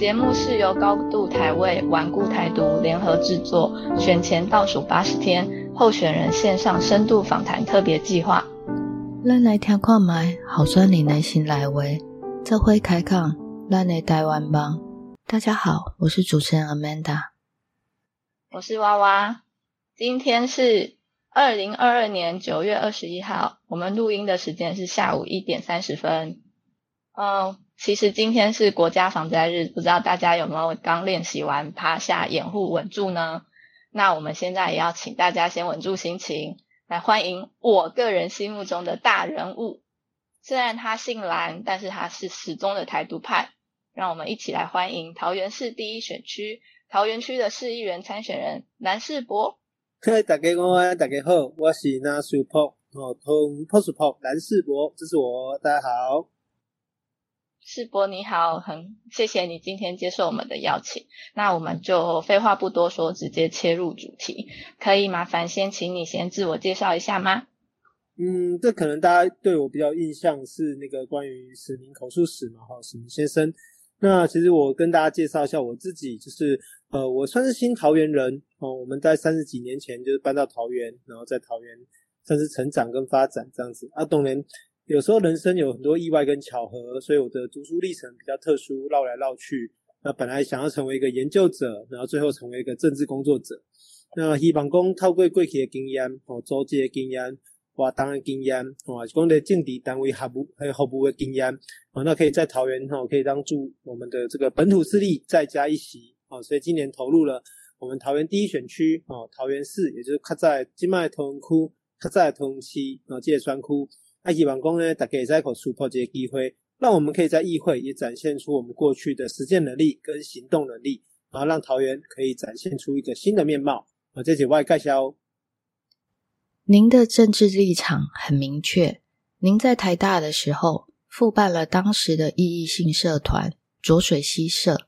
节目是由高度台位、顽固台独联合制作，选前倒数八十天，候选人线上深度访谈特别计划。咱来听看麦，好酸你内心来为，这会开讲咱的台湾帮。大家好，我是主持人 Amanda，我是娃娃。今天是二零二二年九月二十一号，我们录音的时间是下午一点三十分。嗯。其实今天是国家防灾日，不知道大家有没有刚练习完趴下掩护稳住呢？那我们现在也要请大家先稳住心情，来欢迎我个人心目中的大人物。虽然他姓蓝，但是他是始终的台独派。让我们一起来欢迎桃园市第一选区桃园区的市议员参选人蓝世博。嗨，大家好，大家好，我是蓝世博，哦，同 POS 博蓝世博，这是我，大家好。世博你好，很谢谢你今天接受我们的邀请。那我们就废话不多说，直接切入主题。可以麻烦先请你先自我介绍一下吗？嗯，这可能大家对我比较印象是那个关于史明口述史嘛，哈，史明先生。那其实我跟大家介绍一下我自己，就是呃，我算是新桃园人哦。我们在三十几年前就是搬到桃园，然后在桃园算是成长跟发展这样子。啊，当然。有时候人生有很多意外跟巧合，所以我的读书历程比较特殊，绕来绕去。那本来想要成为一个研究者，然后最后成为一个政治工作者。那希望讲透过过去的经验，哦，组织的经验，活动的经验，哦，讲的政治单位服务还有服务的经验，哦，那可以在桃园哈，可以帮助我们的这个本土势力再加一席。哦，所以今年投入了我们桃园第一选区，哦，桃园市，也就是卡在金麦桃园区，卡在桃园区，哦，界双区。那希望公呢，大家在口突破这些机会，让我们可以在议会也展现出我们过去的实践能力跟行动能力，然后让桃园可以展现出一个新的面貌。啊，这是外盖销。您的政治立场很明确，您在台大的时候复办了当时的意义性社团浊水溪社，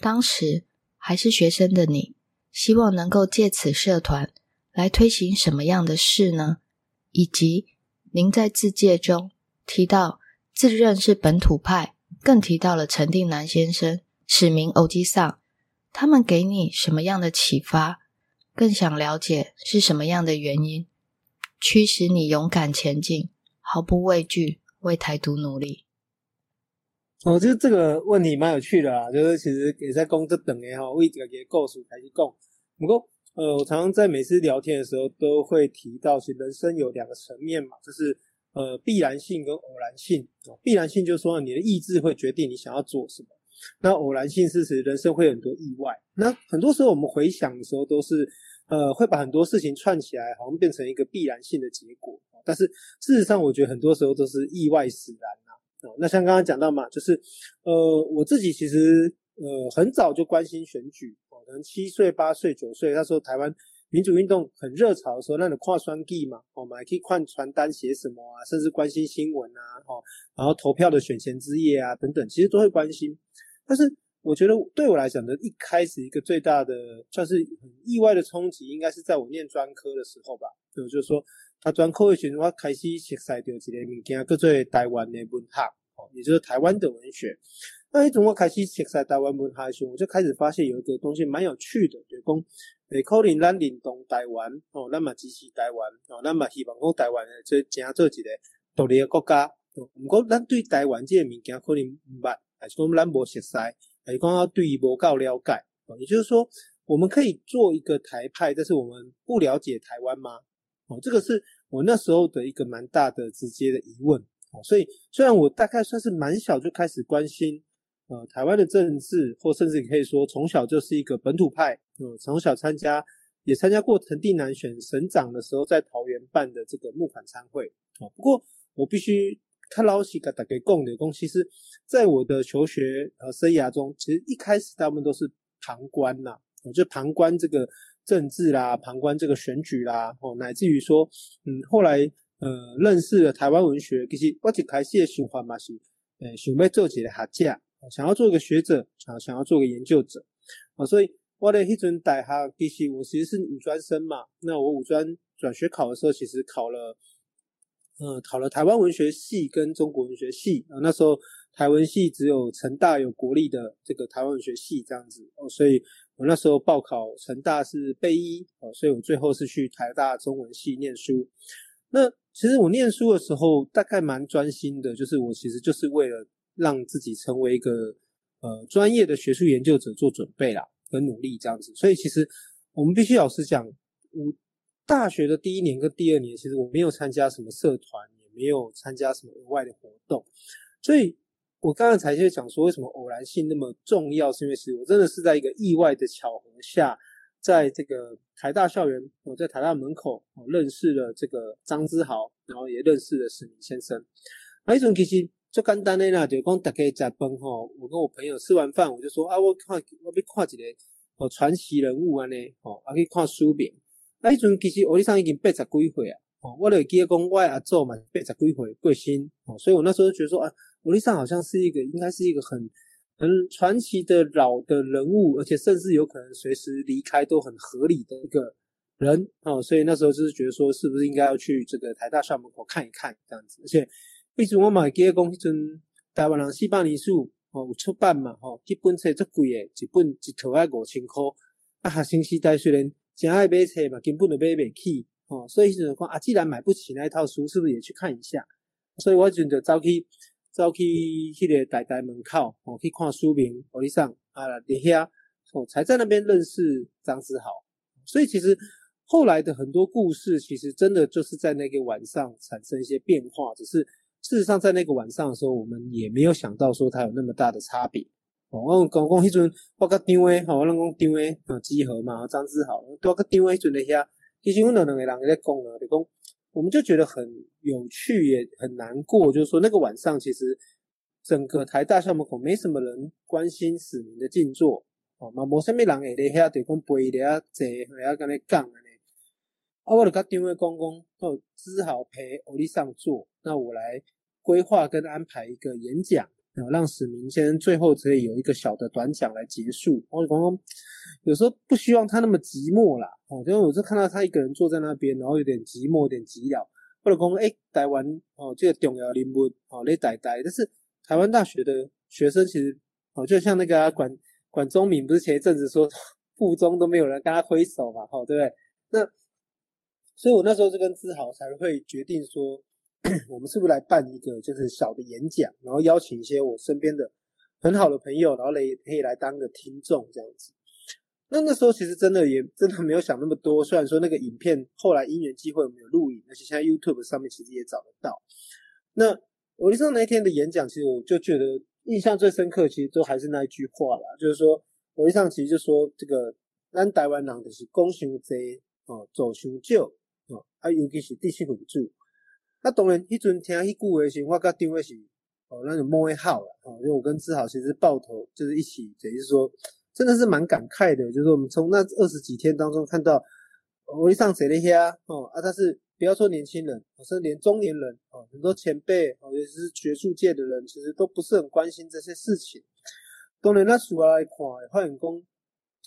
当时还是学生的你，希望能够借此社团来推行什么样的事呢？以及。您在自介中提到自认是本土派，更提到了陈定南先生、史明欧基桑，他们给你什么样的启发？更想了解是什么样的原因驱使你勇敢前进，毫不畏惧为台独努力？我觉得这个问题蛮有趣的啊，就是其实也在工作等的哈，为这个给构书开始讲，不过。呃，我常常在每次聊天的时候都会提到，其实人生有两个层面嘛，就是呃必然性跟偶然性。必然性就是说你的意志会决定你想要做什么，那偶然性是指人生会有很多意外。那很多时候我们回想的时候，都是呃会把很多事情串起来，好像变成一个必然性的结果。但是事实上，我觉得很多时候都是意外使然呐。那像刚刚讲到嘛，就是呃我自己其实呃很早就关心选举。可能七岁、八岁、九岁，那时候台湾民主运动很热潮的时候，那你跨双地嘛，我们还可以换传单写什么啊，甚至关心新闻啊，哦，然后投票的选前之夜啊等等，其实都会关心。但是我觉得对我来讲呢，一开始一个最大的算是很意外的冲击，应该是在我念专科的时候吧。就就是说，他专科的时候，我开始识识到一个物件，叫做台湾的文学，哦，也就是台湾的文学。那一种我开始熟悉台湾文学时，我就开始发现有一个东西蛮有趣的，就是讲，诶，可能咱认同台湾，哦，那么支持台湾，哦，那么希望讲台湾做成做一个独立的国家。不过，咱对台湾这个物件可能唔捌，还是讲咱无熟悉，还是讲对于无够了解。也就是说，我们可以做一个台派，但是我们不了解台湾吗？哦，这个是我那时候的一个蛮大的直接的疑问。哦，所以虽然我大概算是蛮小就开始关心。呃，台湾的政治，或甚至你可以说从小就是一个本土派。呃，从小参加，也参加过陈定南选省长的时候，在桃园办的这个募款参会。哦，不过我必须看老西给大家讲的，其实在我的求学呃生涯中，其实一开始大部分都是旁观呐，我就旁观这个政治啦，旁观这个选举啦，哦，乃至于说，嗯，后来呃认识了台湾文学，其实我一开始的想法嘛是，呃，想要做一个学者。想要做一个学者啊，想要做个研究者啊，所以我的一准大哈，其实我其实是五专生嘛。那我五专转学考的时候，其实考了，呃，考了台湾文学系跟中国文学系啊。那时候台文系只有成大有国立的这个台湾文学系这样子哦，所以我那时候报考成大是备一哦，所以我最后是去台大中文系念书。那其实我念书的时候大概蛮专心的，就是我其实就是为了让自己成为一个呃专业的学术研究者做准备啦，很努力这样子。所以其实我们必须老实讲，我大学的第一年跟第二年，其实我没有参加什么社团，也没有参加什么额外的活动，所以。我刚刚才就讲说，为什么偶然性那么重要？是因为其实我真的是在一个意外的巧合下，在这个台大校园，我在台大门口认识了这个张之豪，然后也认识了史明先生。那一种其实就简单的啦，就讲大家在崩吼，我跟我朋友吃完饭，我就说啊，我看我要看一个哦传奇人物安尼，哦，啊去看书名。那一种其实我历上已经八十几岁啊，哦，我来记得讲我阿祖嘛八十几岁过身，哦，所以我那时候就觉得说啊。罗丽莎好像是一个，应该是一个很很传奇的老的人物，而且甚至有可能随时离开都很合理的一个人哦，所以那时候就是觉得说，是不是应该要去这个台大校门口看一看这样子？而且，比如我买记得讲，迄阵台湾人四百年书哦有出版嘛，吼，一本册足贵诶，一本一套要五千块。啊，学生时代虽然真爱买册嘛，根本就买不起哦，所以就讲啊，既然买不起那一套书，是不是也去看一下？所以我就就走去。走去迄个台大门口，哦，去看书名，我里上啊，底下哦，才在那边认识张子豪。所以其实后来的很多故事，其实真的就是在那个晚上产生一些变化。只是事实上，在那个晚上的时候，我们也没有想到说它有那么大的差别。哦，我讲讲迄阵，我甲张伟，吼，我讲张伟，啊，集合嘛，张志豪，我甲张伟迄阵咧遐，其实阮两两个人在讲啊，就讲。我们就觉得很有趣，也很难过。就是说，那个晚上，其实整个台大校门口没什么人关心史明的静坐，哦，嘛无啥物人会咧遐地方陪咧遐坐，遐跟咧讲安尼。啊，我就甲张伟讲讲，哦，只好陪欧丽上坐，那我来规划跟安排一个演讲。然后让史明先生最后可以有一个小的短讲来结束。我刚刚有时候不希望他那么寂寞啦，哦，因为我就看到他一个人坐在那边，然后有点寂寞，有点寂寥。或者讲，哎，台湾哦，这个重要人物哦，你呆呆。但是台湾大学的学生其实哦，就像那个管管中敏，不是前一阵子说附中都没有人跟他挥手嘛，哦，对不对？那所以我那时候就跟志豪才会决定说。我们是不是来办一个就是小的演讲，然后邀请一些我身边的很好的朋友，然后来可以来当个听众这样子。那那时候其实真的也真的没有想那么多。虽然说那个影片后来因缘机会我们有录影，而且现在 YouTube 上面其实也找得到。那我上那一天的演讲，其实我就觉得印象最深刻，其实都还是那一句话啦，就是说我上其实就说这个咱台湾人就是讲伤济哦，做伤少哦，啊尤其是第四民主。那当然，迄阵听迄句话时，我甲张伟是哦，那就摸一号了哦。因为我跟志豪其实抱头就是一起，等于说，真的是蛮感慨的。就是我们从那二十几天当中看到，我一上谁的遐哦啊，但是不要说年轻人，甚至连中年人哦，很多前辈哦，也是学术界的人，其实都不是很关心这些事情。当然，那数来看，发现讲，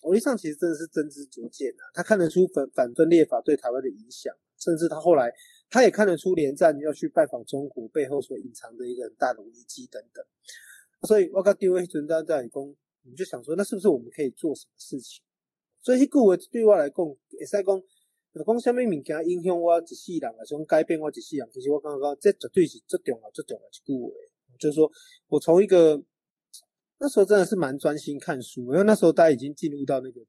我一上其实真的是真知灼见啊，他看得出反反分裂法对台湾的影响，甚至他后来。他也看得出连战要去拜访中国背后所隐藏的一个很大的危机等等，所以我跟丁威存在在讲，我们就想说，那是不是我们可以做什么事情？所以，故话对我来讲，会使讲，讲什么物件影响我一世人，啊，种改变我一世人，其实我刚刚这绝对是最重要、最重要一句话。就是说我从一个那时候真的是蛮专心看书，因为那时候大家已经进入到那个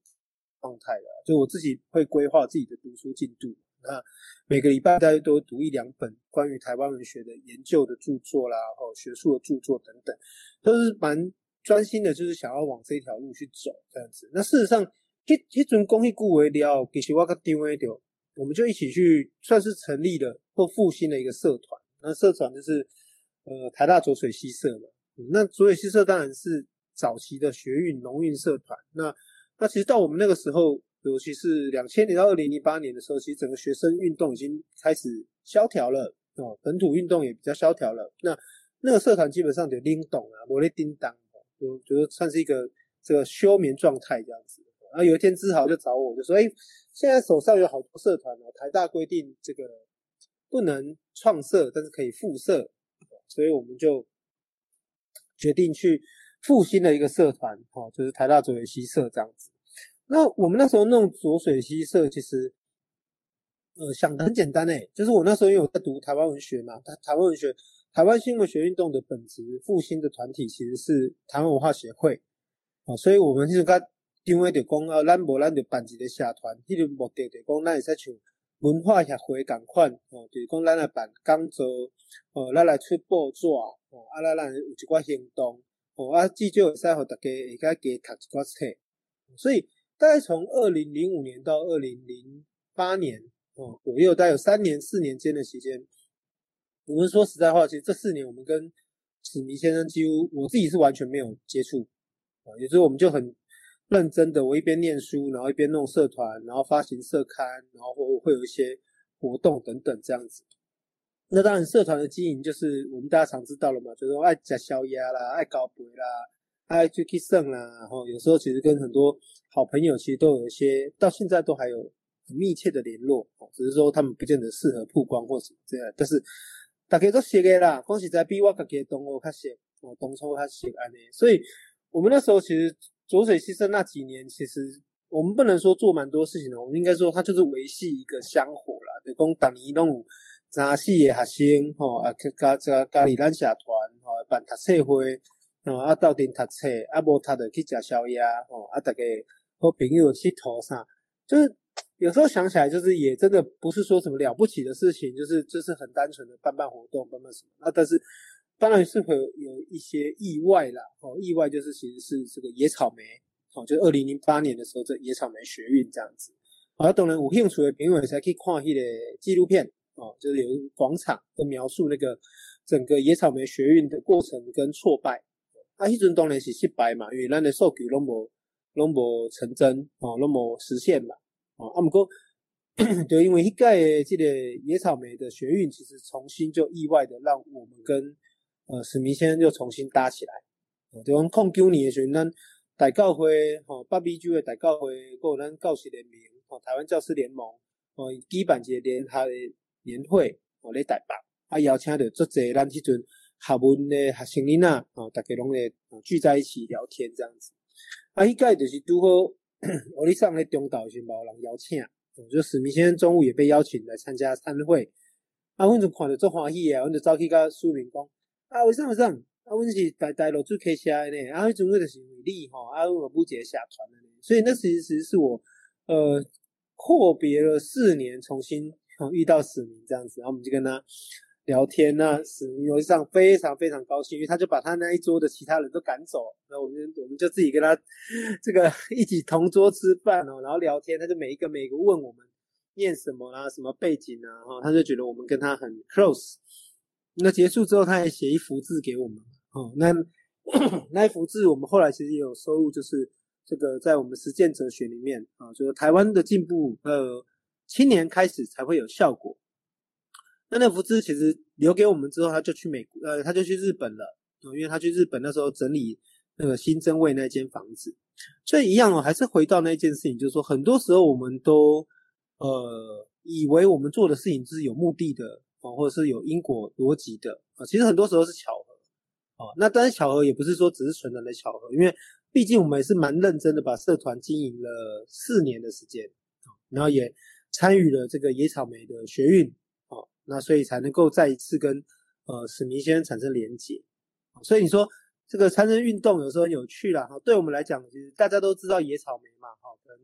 状态了，就我自己会规划自己的读书进度。那每个礼拜大家都读一两本关于台湾文学的研究的著作啦，或学术的著作等等，都是蛮专心的，就是想要往这条路去走这样子。那事实上，一一尊公益顾为了，其实我跟丁威丢，我们就一起去算是成立了或复兴了一个社团。那社团就是呃台大浊水溪社嘛。那浊水溪社当然是早期的学运农运社团。那那其实到我们那个时候。尤其是两千年到二零零八年的时候，其实整个学生运动已经开始萧条了哦，本土运动也比较萧条了。那那个社团基本上就拎懂啊，罗列叮当，就觉得算是一个这个休眠状态这样子。然后有一天志豪就找我，就说：“哎，现在手上有好多社团哦，台大规定这个不能创社，但是可以复社，所以我们就决定去复兴的一个社团，哦，就是台大左水溪社这样子。那我们那时候弄浊水溪社，其实，呃，想的很简单诶，就是我那时候因为我在读台湾文学嘛，台台湾文学、台湾新文学运动的本质复兴的团体其实是台湾文化协会，哦，所以我们是甲定位就讲啊，咱无咱就办一个社团，迄个目的就讲咱会使像文化协会共款，哦，就是讲咱来办讲座，哦，咱来出报纸，哦，啊，咱咱有一寡行动，哦，啊，至少会使互大家会较加读一寡册，所以。大概从二零零五年到二零零八年哦左右，大概有三年四年间的时间。我们说实在话，其实这四年我们跟史迷先生几乎我自己是完全没有接触啊，也就是我们就很认真的，我一边念书，然后一边弄社团，然后发行社刊，然后会会有一些活动等等这样子。那当然，社团的经营就是我们大家常知道了嘛，就是爱加宵夜啦，爱搞杯啦。爱去去胜啦，然后有时候其实跟很多好朋友其实都有一些，到现在都还有很密切的联络，哦，只是说他们不见得适合曝光或什么这样，但是大家都写的啦，恭喜在比我家己同学较写，哦，当初较写安尼，所以我们那时候其实浊水牺牲那几年，其实我们不能说做蛮多事情的，我们应该说它就是维系一个香火啦，就讲当年拢有真死的学生，吼，啊，加加加里咱社团，吼，办读册会。哦，啊，到顶读册，啊，无读的去食宵夜，哦，啊，大家和朋友去头上，就是有时候想起来，就是也真的不是说什么了不起的事情，就是就是很单纯的办办活动，办办什么。那但是当然是会有一些意外啦，哦，意外就是其实是这个野草莓，哦，就二零零八年的时候，这野草莓学运这样子。啊，当然有兴趣的朋友才可以看迄个纪录片，哦，就是有广场的描述那个整个野草莓学运的过程跟挫败。啊，迄阵当然是失败嘛，因为咱的数据拢无拢无成真，哦，拢无实现嘛，哦，啊，毋过 就因为迄届即个野草莓的学运，其实重新就意外的让我们跟呃史明先生又重新搭起来，哦，就讲控九年的时阵，咱大教会，吼，八 B 区的大教会，有咱教师联盟，吼，台湾教师联盟，哦，举办一个联合的年会，哦，咧台北，啊，邀请着足济咱迄阵。学文的学生囡仔啊，大家拢会聚在一起聊天这样子。啊，迄届就是拄好，我哩上咧中岛是无人邀请，就史明先生中午也被邀请来参加参会。啊，阮就看着足欢喜啊，阮就走去甲苏明讲，啊，为什么？啊，阮是大大陆做 K 社的呢，啊，迄阵我就是为你吼，啊，我不接社团的呢，所以那其实是我呃阔别了四年，重新遇到史明这样子，然后我们就跟他。聊天那史明游戏上非常非常高兴，因为他就把他那一桌的其他人都赶走，那我们我们就自己跟他这个 一起同桌吃饭哦，然后聊天，他就每一个每一个问我们念什么啊，什么背景啊，哈，他就觉得我们跟他很 close。那结束之后，他还写一幅字给我们，哦，那 那一幅字我们后来其实也有收入，就是这个在我们实践哲学里面啊，就是台湾的进步，呃，青年开始才会有效果。那那幅字其实留给我们之后，他就去美国，呃，他就去日本了，因为他去日本那时候整理那个新增卫那间房子，所以一样哦，还是回到那件事情，就是说，很多时候我们都呃以为我们做的事情就是有目的的啊，或者是有因果逻辑的啊，其实很多时候是巧合啊。那当然巧合也不是说只是纯然的巧合，因为毕竟我们也是蛮认真的把社团经营了四年的时间然后也参与了这个野草莓的学运。那所以才能够再一次跟呃史明先生产生连结，所以你说这个参政运动有时候很有趣啦哈。对我们来讲，其实大家都知道野草莓嘛哈，可能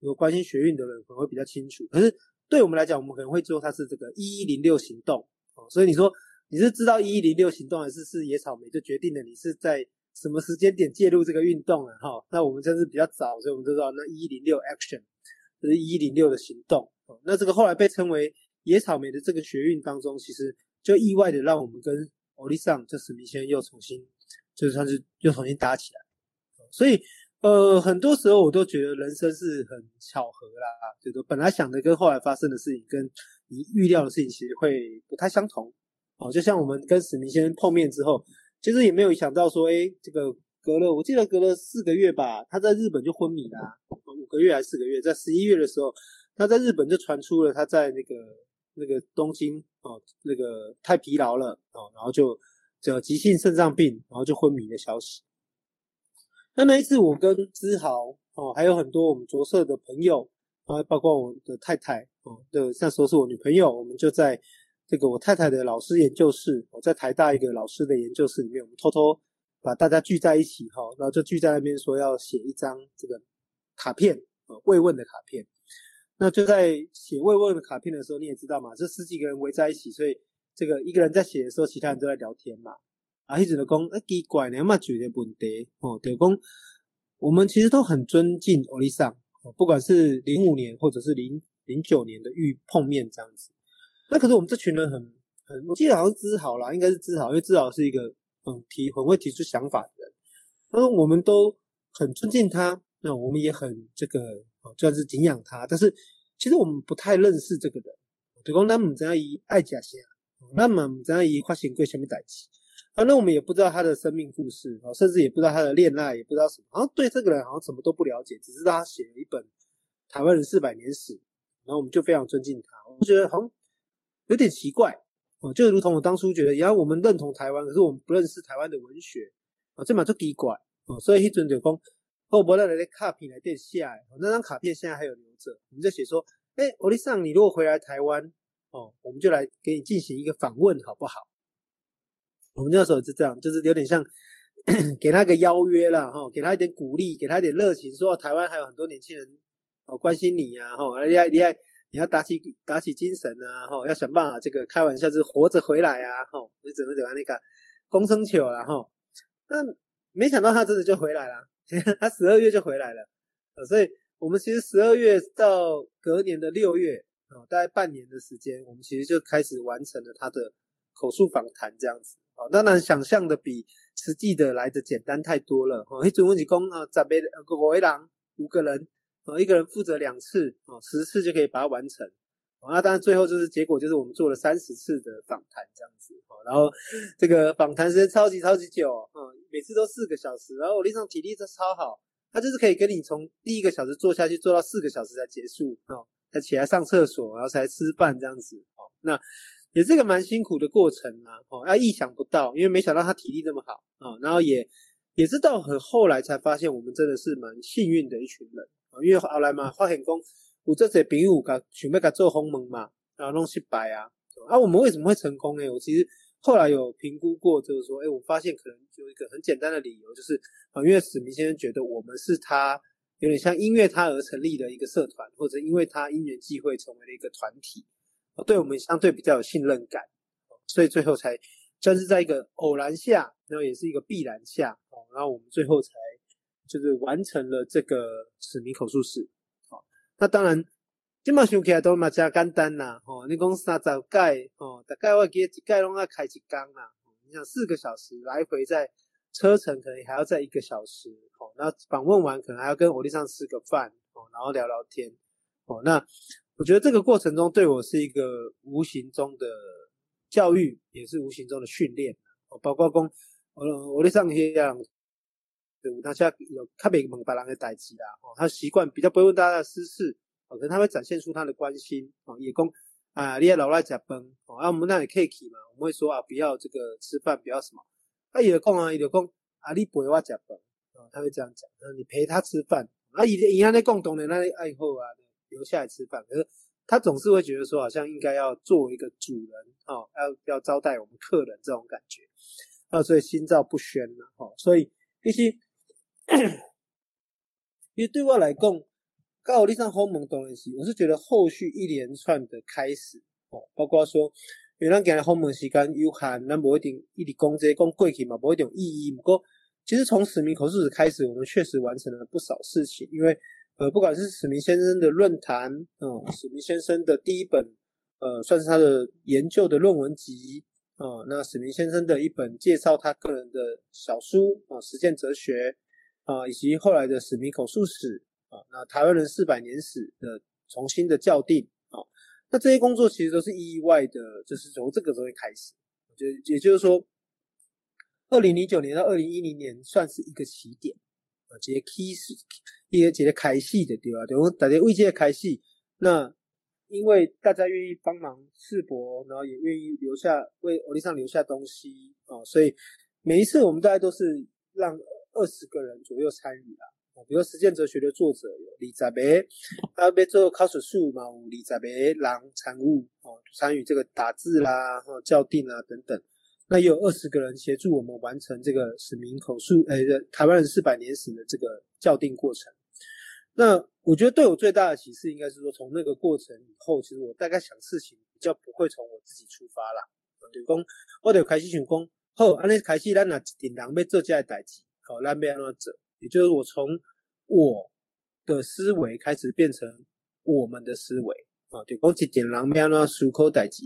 有关心学运的人可能会比较清楚。可是对我们来讲，我们可能会做它是这个一一零六行动哦。所以你说你是知道一一零六行动，还是是野草莓就决定了你是在什么时间点介入这个运动了哈？那我们真是比较早，所以我们就知道那一一零六 action 就是一一零六的行动。那这个后来被称为。野草莓的这个学运当中，其实就意外的让我们跟欧丽桑这史密先又重新，就算是又重新搭起来。所以，呃，很多时候我都觉得人生是很巧合啦，就是本来想的跟后来发生的事情，跟你预料的事情其实会不太相同。哦，就像我们跟史密先生碰面之后，其实也没有想到说，哎，这个隔了，我记得隔了四个月吧，他在日本就昏迷啦，五个月还是四个月，在十一月的时候，他在日本就传出了他在那个。那个东京哦，那个太疲劳了哦，然后就这急性肾脏病，然后就昏迷的消息。那那一次，我跟志豪哦，还有很多我们着色的朋友然后，包括我的太太哦的，那时候是我女朋友，我们就在这个我太太的老师研究室，我在台大一个老师的研究室里面，我们偷偷把大家聚在一起哈，然后就聚在那边说要写一张这个卡片啊，慰问的卡片。那就在写慰问的卡片的时候，你也知道嘛，这十几个人围在一起，所以这个一个人在写的时候，其他人都在聊天嘛。啊，一直都讲，哎，奇怪，你嘛觉得问题哦？就讲，我们其实都很尊敬欧丽桑，不管是零五年或者是零零九年的遇碰面这样子。那可是我们这群人很很，我记得好像知豪啦，应该是知豪，因为知豪是一个嗯提很会提出想法的人。他说我们都很尊敬他，那我们也很这个哦，算是敬仰他。但是其实我们不太认识这个人，就讲咱唔知道伊爱食啥，咱嘛唔知道伊发生过什么代志。啊，那我们也不知道他的生命故事，甚至也不知道他的恋爱，也不知道什么，好像对这个人好像什么都不了解，只知道他写了一本《台湾人四百年史》，然后我们就非常尊敬他。我觉得好像有点奇怪哦，就如同我当初觉得，然后我们认同台湾，可是我们不认识台湾的文学啊，这蛮就奇怪哦。所以一准就讲，哦，伯来的卡片来电下来，那张卡片现在还有留着，我们就写说，哎，欧丽桑，你如果回来台湾哦，我们就来给你进行一个访问，好不好？我们那时候是这样，就是有点像 给他一个邀约了哈，给他一点鼓励，给他一点热情，说台湾还有很多年轻人哦关心你呀哈，你要你要你要打起打起精神啊哈，要想办法这个开玩笑是活着回来啊哈，你怎么怎么那个风声球了哈，那没想到他真的就回来了，他十二月就回来了，呃所以我们其实十二月到隔年的六月，大概半年的时间，我们其实就开始完成了他的口述访谈这样子。哦，当然想象的比实际的来的简单太多了。哦，一种问题工啊，十倍五个人，五个人，哦，一个人负责两次，哦，十次就可以把它完成。哦，那当然最后就是结果就是我们做了三十次的访谈这样子。哦，然后这个访谈时间超级超级久，哦，每次都四个小时。然后我那上体力都超好，他就是可以跟你从第一个小时做下去，做到四个小时才结束。哦，才起来上厕所，然后才吃饭这样子。哦，那。也是个蛮辛苦的过程啊，哦，啊，意想不到，因为没想到他体力这么好啊，然后也也是到很后来才发现，我们真的是蛮幸运的一群人啊，因为后来嘛，发现讲有这些朋友甲想要甲做鸿蒙嘛，然后弄失败啊，啊，我们为什么会成功呢？我其实后来有评估过，就是说，哎，我发现可能就一个很简单的理由，就是啊，因为史明先生觉得我们是他有点像因为他而成立的一个社团，或者因为他因缘际会成为了一个团体。对我们相对比较有信任感，所以最后才算是在一个偶然下，然后也是一个必然下，哦，然后我们最后才就是完成了这个史明口述史，哦，那当然，今嘛想起来都嘛加简单呐，哦，你讲三十盖，哦，大概我记得一盖拢要开一缸啦，你想四个小时来回在车程可能还要在一个小时，哦，那访问完可能还要跟我弟上吃个饭，哦，然后聊聊天，哦，那。我觉得这个过程中对我是一个无形中的教育，也是无形中的训练。哦，包括讲，呃，我在上些样，对，他现在有特别问别人的代志啦，哦，他习惯比较不会问大家的私事，可能他会展现出他的关心，哦，也讲啊，你也老来吃饭，哦，啊，我们那里 cake 嘛，我们会说啊，不要这个吃饭，不要什么，啊，也有讲啊，也有讲啊，你陪我吃饭，哦，他会这样讲，啊，你陪他吃饭，啊，以以前的共同的那里爱好啊。留下来吃饭，可是他总是会觉得说，好像应该要作为一个主人哦，要要招待我们客人这种感觉，啊，所以心照不宣了哦。所以必须，因为对我来讲，高丽上鸿蒙东然是，我是觉得后续一连串的开始哦，包括说，因为咱今日鸿蒙时间有限，那不一定一直讲这讲过去嘛，不一定有意义。不过，其实从使命口述史开始，我们确实完成了不少事情，因为。呃，不管是史明先生的论坛，嗯，史明先生的第一本，呃，算是他的研究的论文集，啊，那史明先生的一本介绍他个人的小书，啊，实践哲学，啊，以及后来的史明口述史，啊，那台湾人四百年史的重新的校订，啊，那这些工作其实都是意外的，就是从这个时候开始，就也就是说，二零零九年到二零一零年算是一个起点。啊，一个开始，一个一个开戏的对吧？就大家为这个开戏，那因为大家愿意帮忙世博，然后也愿意留下为欧力上留下东西啊，所以每一次我们大概都是让二十个人左右参与啦。比如实践哲学的作者有李泽培，他要做考试数嘛，有李泽培郎参与哦，参与这个打字啦、哈校订啊等等。那也有二十个人协助我们完成这个史明口述，呃，台湾人四百年史的这个校订过程。那我觉得对我最大的启示，应该是说从那个过程以后，其实我大概想事情比较不会从我自己出发啦。就讲，我得开始想讲，好，安尼开始咱若一定人要做这代志，好，咱要安怎做？也就是我从我的思维开始变成我们的思维啊，就讲一点人要安怎思考代志，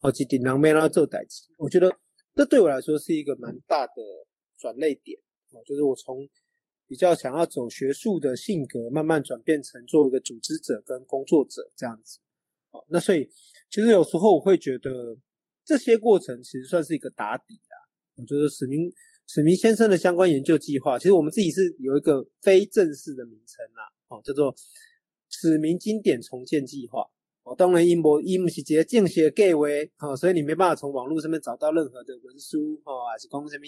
哦，一点人要安怎做代志。我觉得这对我来说是一个蛮大的转类点啊，就是我从。比较想要走学术的性格，慢慢转变成做一个组织者跟工作者这样子。哦，那所以其实有时候我会觉得这些过程其实算是一个打底啊。我觉得史明史明先生的相关研究计划，其实我们自己是有一个非正式的名称啦，哦，叫做史明经典重建计划。哦，当然因不因不是直接正式计划，哦，所以你没办法从网络上面找到任何的文书，哦，还是公什么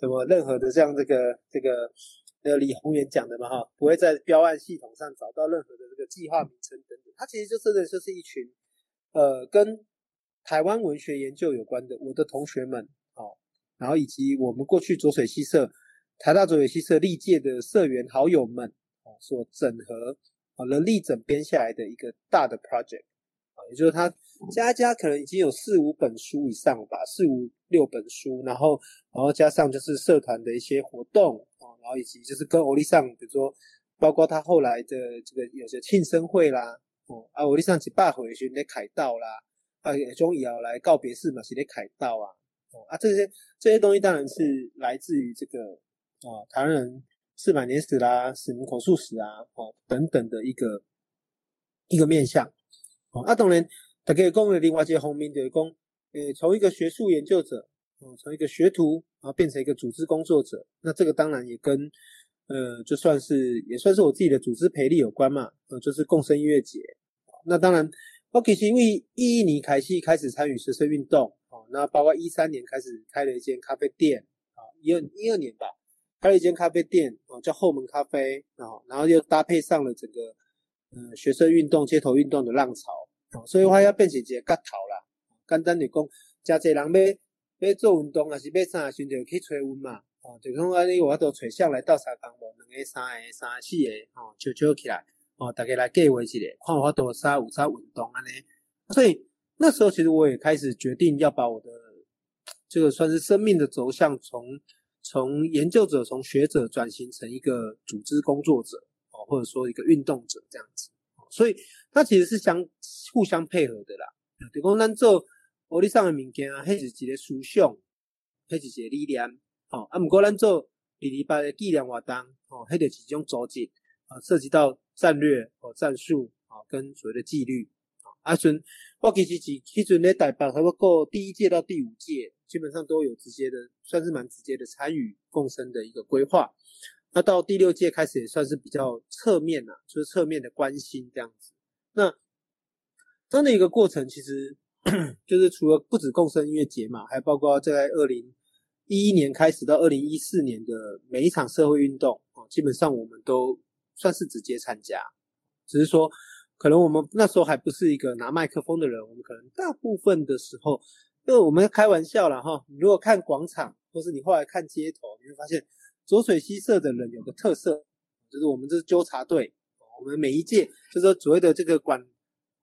什么任何的像这个这个。呃，李宏源讲的嘛，哈，不会在标案系统上找到任何的这个计划名称等等，它其实就真的就是一群，呃，跟台湾文学研究有关的我的同学们，然后以及我们过去浊水溪社、台大浊水溪社历届的社员好友们，哦，所整合，啊，人力整编下来的一个大的 project，啊，也就是他加加可能已经有四五本书以上吧，四五六本书，然后，然后加上就是社团的一些活动啊。然后以及就是跟欧丽上，比如说，包括他后来的这个有些庆生会啦，哦，啊，欧丽上去拜会是咧凯道啦，啊，终于要来告别式嘛，是咧凯道啊，啊，这些这些东西当然是来自于这个啊，台湾人四百年史啦，史明口述史啊，哦，等等的一个一个面向，哦，啊，当然，大家讲的另外一些方面就是讲，呃，从一个学术研究者。从一个学徒，然后变成一个组织工作者，那这个当然也跟，呃，就算是也算是我自己的组织培力有关嘛，呃，就是共生音乐节。那当然，我其实因为一一年开始开始参与学生运动，哦，那包括一三年开始开了一间咖啡店，啊，一二一二年吧，开了一间咖啡店，哦，叫后门咖啡，哦，然后又搭配上了整个，呃，学生运动、街头运动的浪潮，哦，所以话要变成一个骨头啦，简单的讲，加济人要。要做运动还是要啥，先就去找阮嘛。哦，就讲安尼，我都找上来到三工无两个、三个、三四个，哦，就揪起来，哦，大家来计划一下，看我多啥有啥运动安尼。所以那时候其实我也开始决定要把我的这个算是生命的走向，从从研究者、从学者转型成一个组织工作者，哦，或者说一个运动者这样子。所以它其实是相互相配合的啦。就讲咱做。我哩上的物件啊，迄是一个思想，迄是一个理念，哦啊。毋过咱做二二八的纪念活动，哦，迄就是一种组织啊，涉及到战略和战术啊，跟所谓的纪律啊。啊，阵我其实是迄阵咧台北，差不多第一届到第五届，基本上都有直接的，算是蛮直接的参与共生的一个规划。那到第六届开始，也算是比较侧面呐，就是侧面的关心这样子。那这样的一个过程，其实。就是除了不止共生音乐节嘛，还包括在二零一一年开始到二零一四年的每一场社会运动啊，基本上我们都算是直接参加。只是说，可能我们那时候还不是一个拿麦克风的人，我们可能大部分的时候，因为我们开玩笑了哈。你如果看广场，或是你后来看街头，你会发现浊水溪社的人有个特色，就是我们这是纠察队，我们每一届就是所谓的这个管。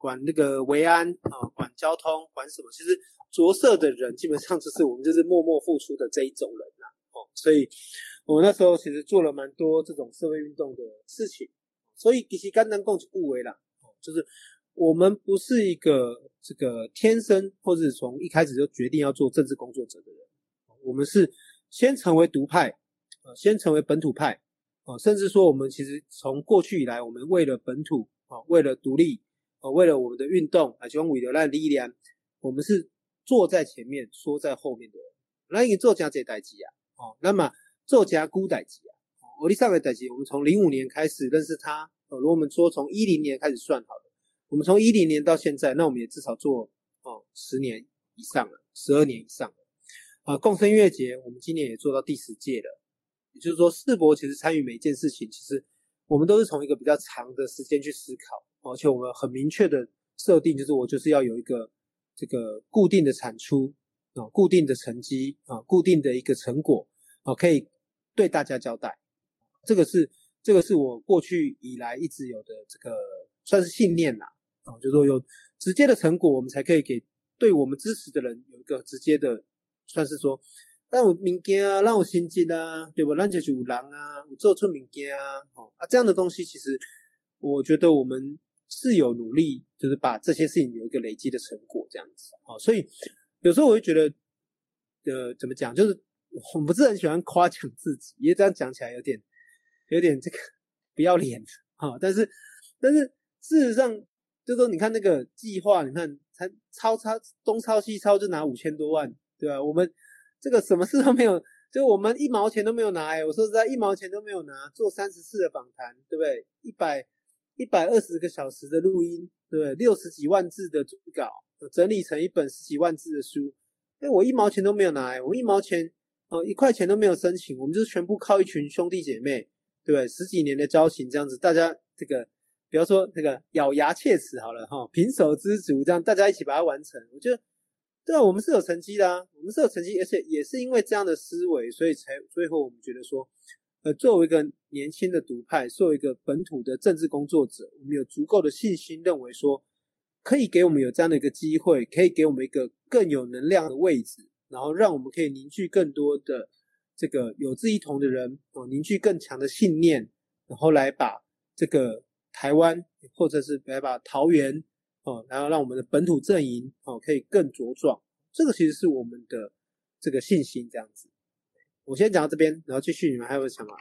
管那个维安啊，管交通，管什么？其实着色的人基本上就是我们就是默默付出的这一种人呐，哦，所以我那时候其实做了蛮多这种社会运动的事情，所以其实肝胆共济不为啦，哦，就是我们不是一个这个天生或者从一开始就决定要做政治工作者的人，我们是先成为独派，呃，先成为本土派，呃，甚至说我们其实从过去以来，我们为了本土，啊，为了独立。呃，为了我们的运动啊，希望为了那力量，我们是坐在前面，缩在后面的人。那你做家这代志啊，哦，那么做家孤代志啊，哦，我哋上个代志，我们从零五年开始认识他，哦，如果我们说从一零年开始算好了，我们从一零年到现在，那我们也至少做哦十年以上了，十二年以上了。啊，共生音乐节我们今年也做到第十届了，也就是说，世博其实参与每一件事情，其实我们都是从一个比较长的时间去思考，而且我们很明确的设定，就是我就是要有一个这个固定的产出啊，固定的成绩啊，固定的一个成果啊，可以对大家交代。这个是这个是我过去以来一直有的这个算是信念啦，啊，就是说有直接的成果，我们才可以给对我们支持的人有一个直接的。算是说，让我物件啊，让我心机啊，对不？让就是有人啊，我做出物件啊，哦啊，这样的东西，其实我觉得我们是有努力，就是把这些事情有一个累积的成果，这样子哦。所以有时候我会觉得，呃，怎么讲，就是我不是很喜欢夸奖自己，因为这样讲起来有点有点这个不要脸啊。但是但是事实上，就说你看那个计划，你看才抄抄东抄西抄就拿五千多万。对啊，我们这个什么事都没有，就我们一毛钱都没有拿哎！我说实在，一毛钱都没有拿，做三十次的访谈，对不对？一百一百二十个小时的录音，对不对？六十几万字的稿，整理成一本十几万字的书，哎，我一毛钱都没有拿！我一毛钱哦，一块钱都没有申请，我们就是全部靠一群兄弟姐妹，对不对？十几年的交情这样子，大家这个，比方说这个咬牙切齿好了哈，平手知足，这样大家一起把它完成，我觉得。对啊，我们是有成绩的啊，我们是有成绩，而且也是因为这样的思维，所以才最后我们觉得说，呃，作为一个年轻的独派，作为一个本土的政治工作者，我们有足够的信心，认为说可以给我们有这样的一个机会，可以给我们一个更有能量的位置，然后让我们可以凝聚更多的这个有志一同的人，哦，凝聚更强的信念，然后来把这个台湾，或者是来把桃园。哦，然后让我们的本土阵营哦可以更茁壮，这个其实是我们的这个信心这样子。我先讲到这边，然后继续，你们还有什么？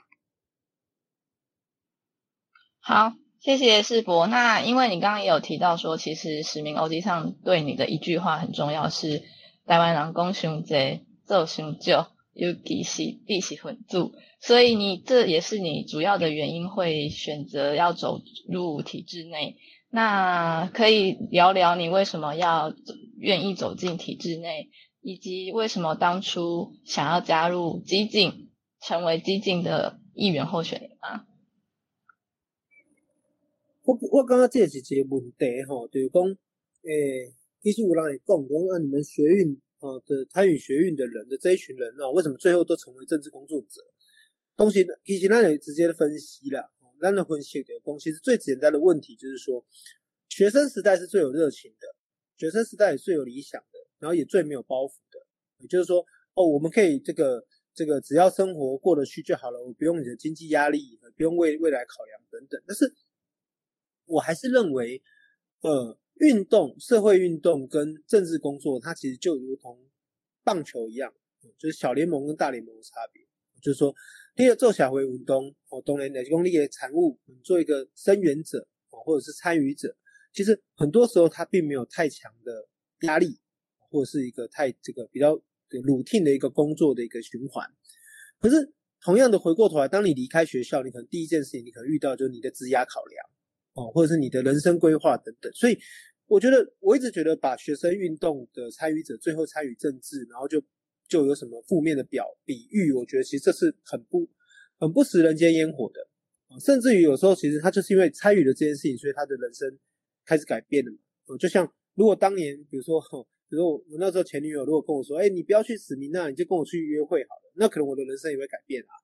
好，谢谢世博。那因为你刚刚也有提到说，其实实名欧吉上对你的一句话很重要，是台湾人公兄贼做兄舅，尤其是地喜混住，所以你这也是你主要的原因，会选择要走入体制内。那可以聊聊你为什么要愿意走进体制内，以及为什么当初想要加入激进，成为激进的议员候选人吗？我我刚刚这是一个问题哈，就是讲，诶，其实有人会讲，讲啊，你们学运啊的参与学运的人的这一群人啊，为什么最后都成为政治工作者？东西其实那里直接的分析了。让人分析的东西是最简单的问题，就是说，学生时代是最有热情的，学生时代也最有理想的，然后也最没有包袱的。也就是说，哦，我们可以这个这个，只要生活过得去就好了，我不用你的经济压力，不用为未来考量等等。但是，我还是认为，呃，运动、社会运动跟政治工作，它其实就如同棒球一样，就是小联盟跟大联盟的差别，就是说。第二，做小回运动，哦，当然也是用力的产物，做一个声援者，哦，或者是参与者，其实很多时候他并没有太强的压力，或者是一个太这个比较 routine 的一个工作的一个循环。可是同样的，回过头来，当你离开学校，你可能第一件事情，你可能遇到就是你的职涯考量，哦，或者是你的人生规划等等。所以，我觉得我一直觉得，把学生运动的参与者最后参与政治，然后就。就有什么负面的表比喻，我觉得其实这是很不很不食人间烟火的甚至于有时候其实他就是因为参与了这件事情，所以他的人生开始改变了嘛。就像如果当年，比如说，比如说我那时候前女友如果跟我说，哎，你不要去死明那，你就跟我去约会好了，那可能我的人生也会改变啊，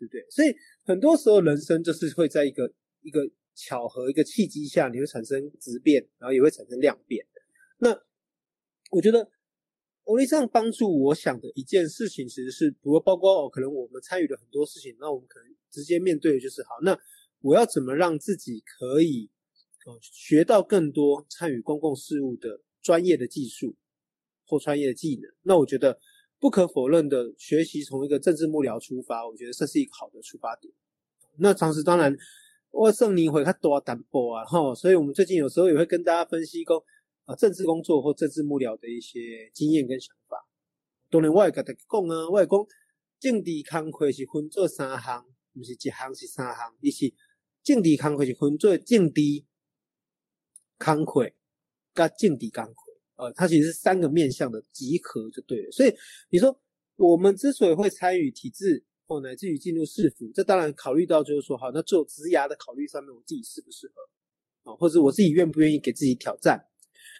对不对？所以很多时候人生就是会在一个一个巧合、一个契机下，你会产生质变，然后也会产生量变。那我觉得。欧力上帮助我想的一件事情，其实是不包括哦，可能我们参与了很多事情，那我们可能直接面对的就是好，那我要怎么让自己可以哦学到更多参与公共事务的专业的技术或专业的技能？那我觉得不可否认的，学习从一个政治幕僚出发，我觉得这是一个好的出发点。那常时当然，我送你会看多单薄啊吼，所以我们最近有时候也会跟大家分析过。啊，政治工作或政治幕僚的一些经验跟想法，当然我也跟他讲啊，我也讲政治工作是分做三项，不是一项是三项，伊是政治工作是分做政治、慷慨、跟劲敌慷慨，呃，它其实是三个面向的集合就对了。所以你说我们之所以会参与体制，或乃至于进入市府，这当然考虑到就是说，好，那做职涯的考虑上面，我自己适不适合啊，或者我自己愿不愿意给自己挑战？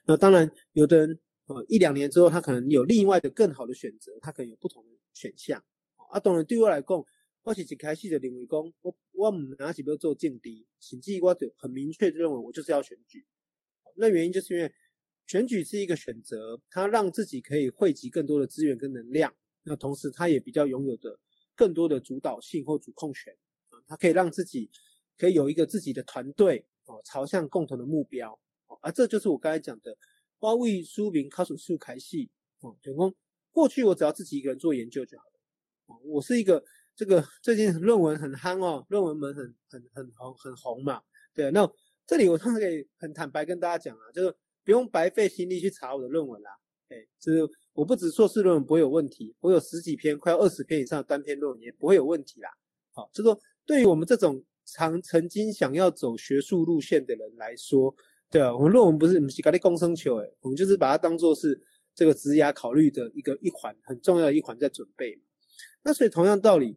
那当然，有的人呃一两年之后，他可能有另外的更好的选择，他可能有不同的选项。啊，当然对我来讲，我是一开始就认为讲，我我唔拿起要做政敌，甚至我就很明确的认为我就是要选举。那原因就是因为选举是一个选择，它让自己可以汇集更多的资源跟能量，那同时它也比较拥有的更多的主导性或主控权啊，它可以让自己可以有一个自己的团队哦，朝向共同的目标。啊，这就是我刚才讲的，花为书名靠手术开戏哦。总共过去我只要自己一个人做研究就好了。哦，我是一个这个最近论文很夯哦，论文门很很很红很红嘛。对，那这里我当然可以很坦白跟大家讲啊，就是不用白费心力去查我的论文啦。哎，就是我不止硕士论文不会有问题，我有十几篇快要二十篇以上的单篇论文也不会有问题啦。好，就说对于我们这种常曾经想要走学术路线的人来说。对啊，我们论文不是不是搞的共生球哎，我们就是把它当做是这个职涯考虑的一个一环很重要的一环在准备。那所以同样道理，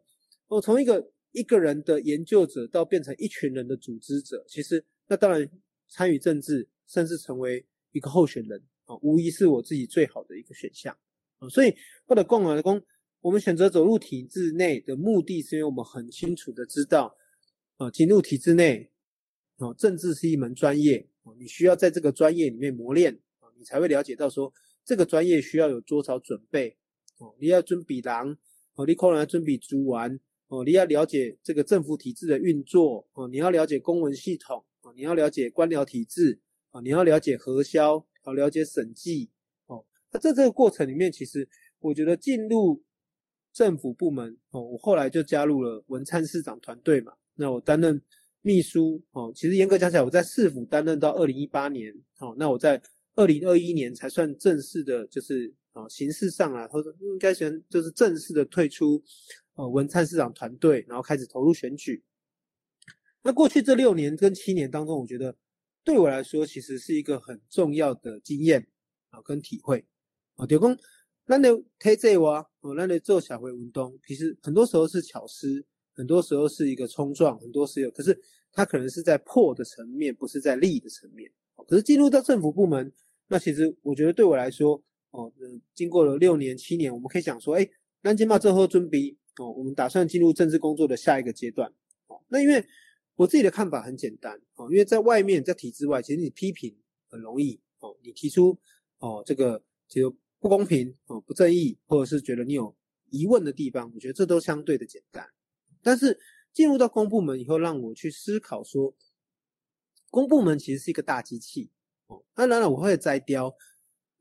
我从一个一个人的研究者到变成一群人的组织者，其实那当然参与政治，甚至成为一个候选人啊，无疑是我自己最好的一个选项啊。所以或者共而公，我们选择走入体制内的目的是因为我们很清楚的知道啊，进入体制内啊，政治是一门专业。你需要在这个专业里面磨练啊，你才会了解到说这个专业需要有多少准备哦。你要准备狼哦，你可能要准备猪丸哦。你要了解这个政府体制的运作哦，你要了解公文系统哦，你要了解官僚体制啊，你要了解核销，好了解审计哦。那在这个过程里面，其实我觉得进入政府部门哦，我后来就加入了文灿市长团队嘛，那我担任。秘书哦，其实严格讲起来，我在市府担任到二零一八年，哦，那我在二零二一年才算正式的，就是哦，形式上啊，或者应该选就是正式的退出，呃，文灿市长团队，然后开始投入选举。那过去这六年跟七年当中，我觉得对我来说，其实是一个很重要的经验啊，跟体会啊。就讲，咱的推这话，哦，咱的做小回运动，其实很多时候是巧思。很多时候是一个冲撞，很多时候，可是它可能是在破的层面，不是在利的层面。可是进入到政府部门，那其实我觉得对我来说，哦，经过了六年、七年，我们可以讲说，哎，南京嘛，最后准备哦，我们打算进入政治工作的下一个阶段。哦，那因为我自己的看法很简单，哦，因为在外面，在体制外，其实你批评很容易，哦，你提出哦这个就不公平，哦不正义，或者是觉得你有疑问的地方，我觉得这都相对的简单。但是进入到公部门以后，让我去思考说，公部门其实是一个大机器哦。当然了，我会摘雕，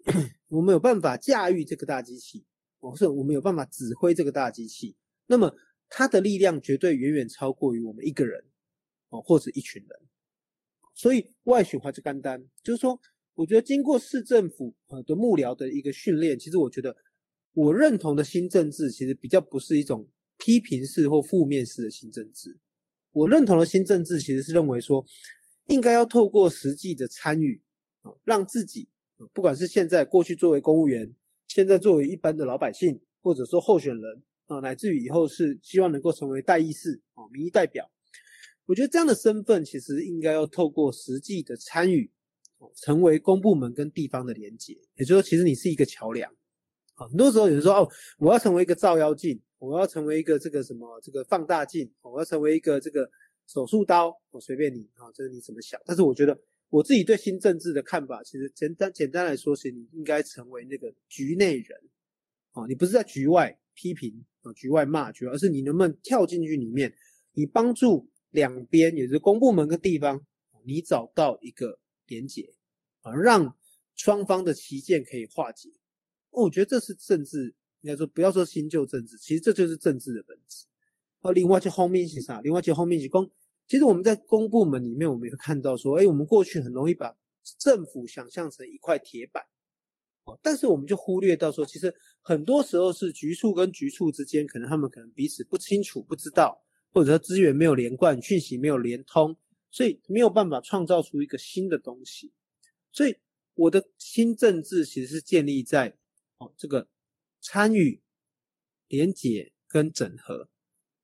我们有办法驾驭这个大机器，哦，是我们有办法指挥这个大机器。那么它的力量绝对远远超过于我们一个人或者一群人。所以外循环就干单，就是说，我觉得经过市政府呃的幕僚的一个训练，其实我觉得我认同的新政治，其实比较不是一种。批评式或负面式的新政治，我认同的新政治其实是认为说，应该要透过实际的参与啊，让自己不管是现在、过去作为公务员，现在作为一般的老百姓，或者说候选人啊，乃至于以后是希望能够成为代议士啊、民意代表，我觉得这样的身份其实应该要透过实际的参与，成为公部门跟地方的连接，也就是说，其实你是一个桥梁。很多时候有人说哦，我要成为一个照妖镜。我要成为一个这个什么这个放大镜，我要成为一个这个手术刀，我随便你啊，这个你怎么想？但是我觉得我自己对新政治的看法，其实简单简单来说，是你应该成为那个局内人，啊，你不是在局外批评啊，局外骂局，而是你能不能跳进去里面，你帮助两边，也就是公部门跟地方，你找到一个连结啊，让双方的旗舰可以化解。我觉得这是政治。应该说，不要说新旧政治，其实这就是政治的本质。哦，另外就后面是啥？另外就后面是公。其实我们在公部门里面，我们也看到说，哎，我们过去很容易把政府想象成一块铁板。但是我们就忽略到说，其实很多时候是局处跟局处之间，可能他们可能彼此不清楚、不知道，或者说资源没有连贯，讯息没有连通，所以没有办法创造出一个新的东西。所以我的新政治其实是建立在哦这个参与、连结跟整合，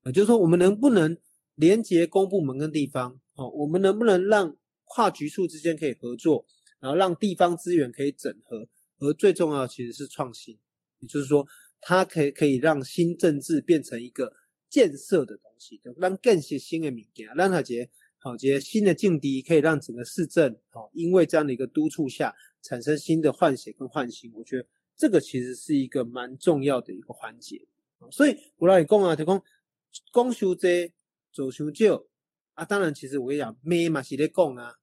也就是说，我们能不能连接公部门跟地方？哦，我们能不能让跨局处之间可以合作，然后让地方资源可以整合？而最重要其实是创新，也就是说，它可以可以让新政治变成一个建设的东西，就让更些新的物件，让它结好结新的境地，可以让整个市政哦，因为这样的一个督促下，产生新的换血跟换新。我觉得这个其实是一个蛮重要的一个环节。所以我来讲啊，就讲讲修这做修少啊，当然其实我跟你讲，咩嘛是在讲啊，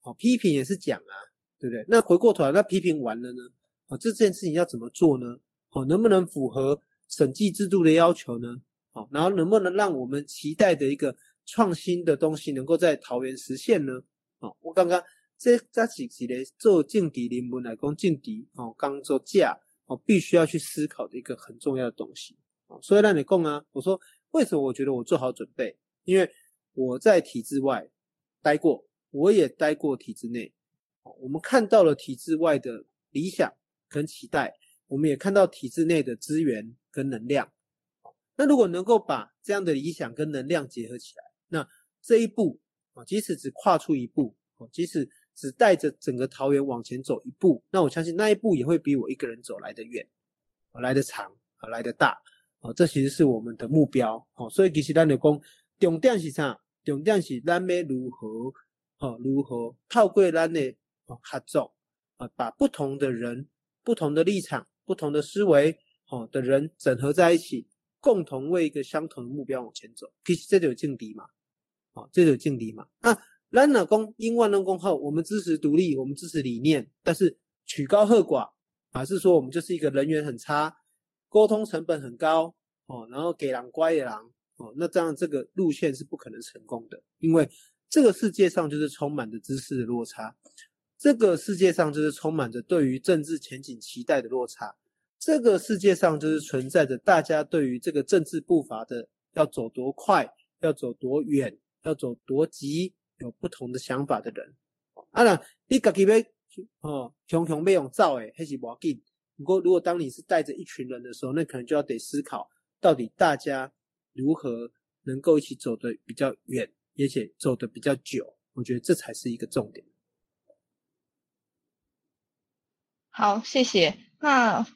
好批评也是讲啊。对不对？那回过头来，那批评完了呢？啊，这件事情要怎么做呢？哦，能不能符合审计制度的要求呢？好，然后能不能让我们期待的一个创新的东西能够在桃园实现呢？哦，我刚刚这这几几类做政敌联盟来讲政敌哦，刚做价哦，必须要去思考的一个很重要的东西。哦，所以让你供啊，我说为什么我觉得我做好准备？因为我在体制外待过，我也待过体制内。我们看到了体制外的理想跟期待，我们也看到体制内的资源跟能量。那如果能够把这样的理想跟能量结合起来，那这一步啊，即使只跨出一步，即使只带着整个桃园往前走一步，那我相信那一步也会比我一个人走来的远，来的长，来的大。啊，这其实是我们的目标。哦，所以其实咱就讲，重点是啥？重点是咱要如何，哦，如何透过咱的。合作啊，把不同的人、不同的立场、不同的思维，哦的人整合在一起，共同为一个相同的目标往前走。其实这就有劲敌嘛，哦，这就有劲敌嘛。那蓝老公因万能公后，我们支持独立，我们支持理念，但是曲高和寡，还是说我们就是一个人缘很差，沟通成本很高，哦，然后给狼乖的狼，哦，那这样这个路线是不可能成功的，因为这个世界上就是充满着知识的落差。这个世界上就是充满着对于政治前景期待的落差，这个世界上就是存在着大家对于这个政治步伐的要走多快，要走多远，要走多急，有不同的想法的人。啊，那你自己要哦，雄雄被用造诶，还是无要紧。不过，如果当你是带着一群人的时候，那可能就要得思考，到底大家如何能够一起走得比较远，而且走得比较久。我觉得这才是一个重点。好，谢谢。那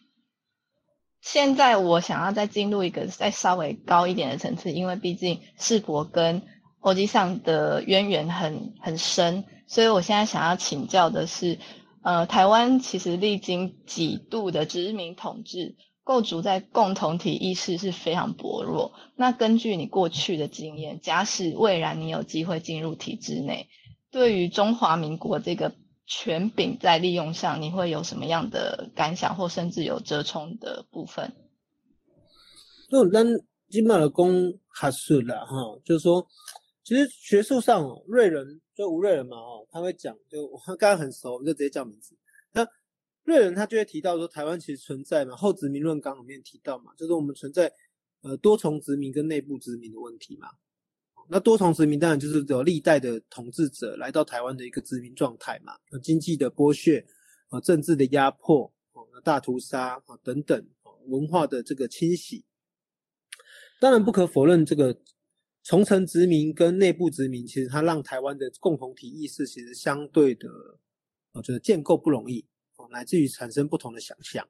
现在我想要再进入一个再稍微高一点的层次，因为毕竟世博跟欧基上的渊源很很深，所以我现在想要请教的是，呃，台湾其实历经几度的殖民统治，构筑在共同体意识是非常薄弱。那根据你过去的经验，假使未然你有机会进入体制内，对于中华民国这个。权柄在利用上，你会有什么样的感想，或甚至有折冲的部分？那咱今麦的公还是了哈，就是说，其实学术上哦，瑞人就吴瑞人嘛哦，他会讲，就我刚刚很熟，我就直接叫名字。那瑞人他就会提到说，台湾其实存在嘛，后殖民论纲里面提到嘛，就是我们存在呃多重殖民跟内部殖民的问题嘛。那多重殖民当然就是有历代的统治者来到台湾的一个殖民状态嘛，经济的剥削啊，政治的压迫啊，大屠杀啊等等文化的这个清洗。当然不可否认，这个重层殖民跟内部殖民，其实它让台湾的共同体意识其实相对的，我觉得建构不容易啊，乃至于产生不同的想象，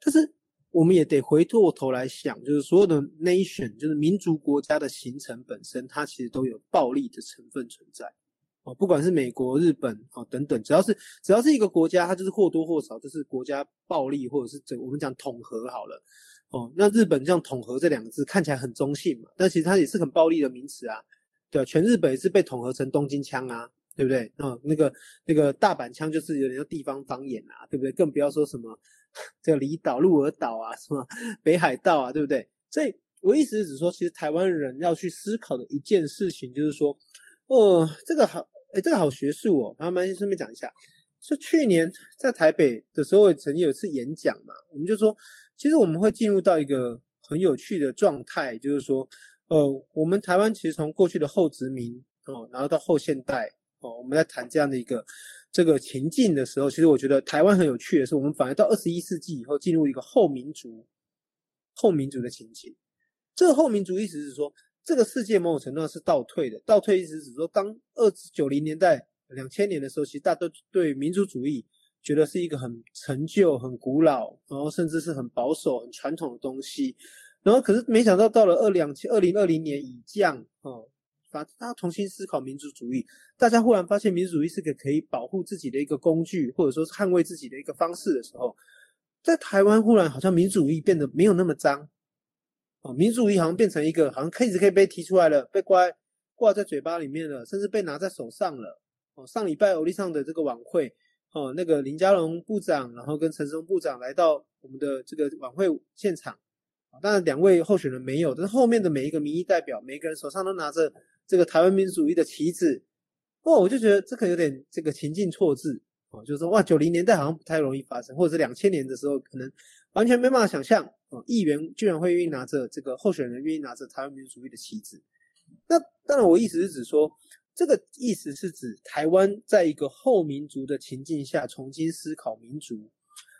但是。我们也得回过头来想，就是所有的 nation，就是民族国家的形成本身，它其实都有暴力的成分存在。哦，不管是美国、日本哦等等，只要是只要是一个国家，它就是或多或少就是国家暴力，或者是整我们讲统合好了。哦，那日本这样统合这两个字看起来很中性嘛，但其实它也是很暴力的名词啊。对啊，全日本也是被统合成东京腔啊，对不对？哦，那个那个大阪腔就是有点像地方方言啊，对不对？更不要说什么。这个离岛、鹿儿岛啊，什么北海道啊，对不对？所以我意思是指说，其实台湾人要去思考的一件事情，就是说，哦，这个好，哎，这个好学术哦。慢慢，先顺便讲一下，是去年在台北的时候，曾经有一次演讲嘛，我们就说，其实我们会进入到一个很有趣的状态，就是说，呃，我们台湾其实从过去的后殖民哦，然后到后现代哦，我们在谈这样的一个这个情境的时候，其实我觉得台湾很有趣的是，我们反而到二十一世纪以后进入一个后民族、后民族的情境。这个后民族意思是说，这个世界某种程度上是倒退的。倒退意思是说，当二九零年代、两千年的时候，其实大家都对民族主义觉得是一个很陈旧、很古老，然后甚至是很保守、很传统的东西。然后可是没想到到了二两千二零二零年以降，哦。把大家重新思考民族主义，大家忽然发现民族主义是个可以保护自己的一个工具，或者说是捍卫自己的一个方式的时候，在台湾忽然好像民族主义变得没有那么脏，哦，民族主义好像变成一个好像开始可以被提出来了，被挂挂在嘴巴里面了，甚至被拿在手上了。哦，上礼拜欧丽上的这个晚会，哦，那个林佳龙部长，然后跟陈松部长来到我们的这个晚会现场，当然两位候选人没有，但是后面的每一个民意代表，每个人手上都拿着。这个台湾民主主义的旗帜，哦，我就觉得这个有点这个情境错置哦，就是说哇，九零年代好像不太容易发生，或者是两千年的时候，可能完全没办法想象哦，议员居然会愿意拿着这个候选人愿意拿着台湾民主主义的旗帜。那当然，我意思是指说，这个意思是指台湾在一个后民族的情境下重新思考民族，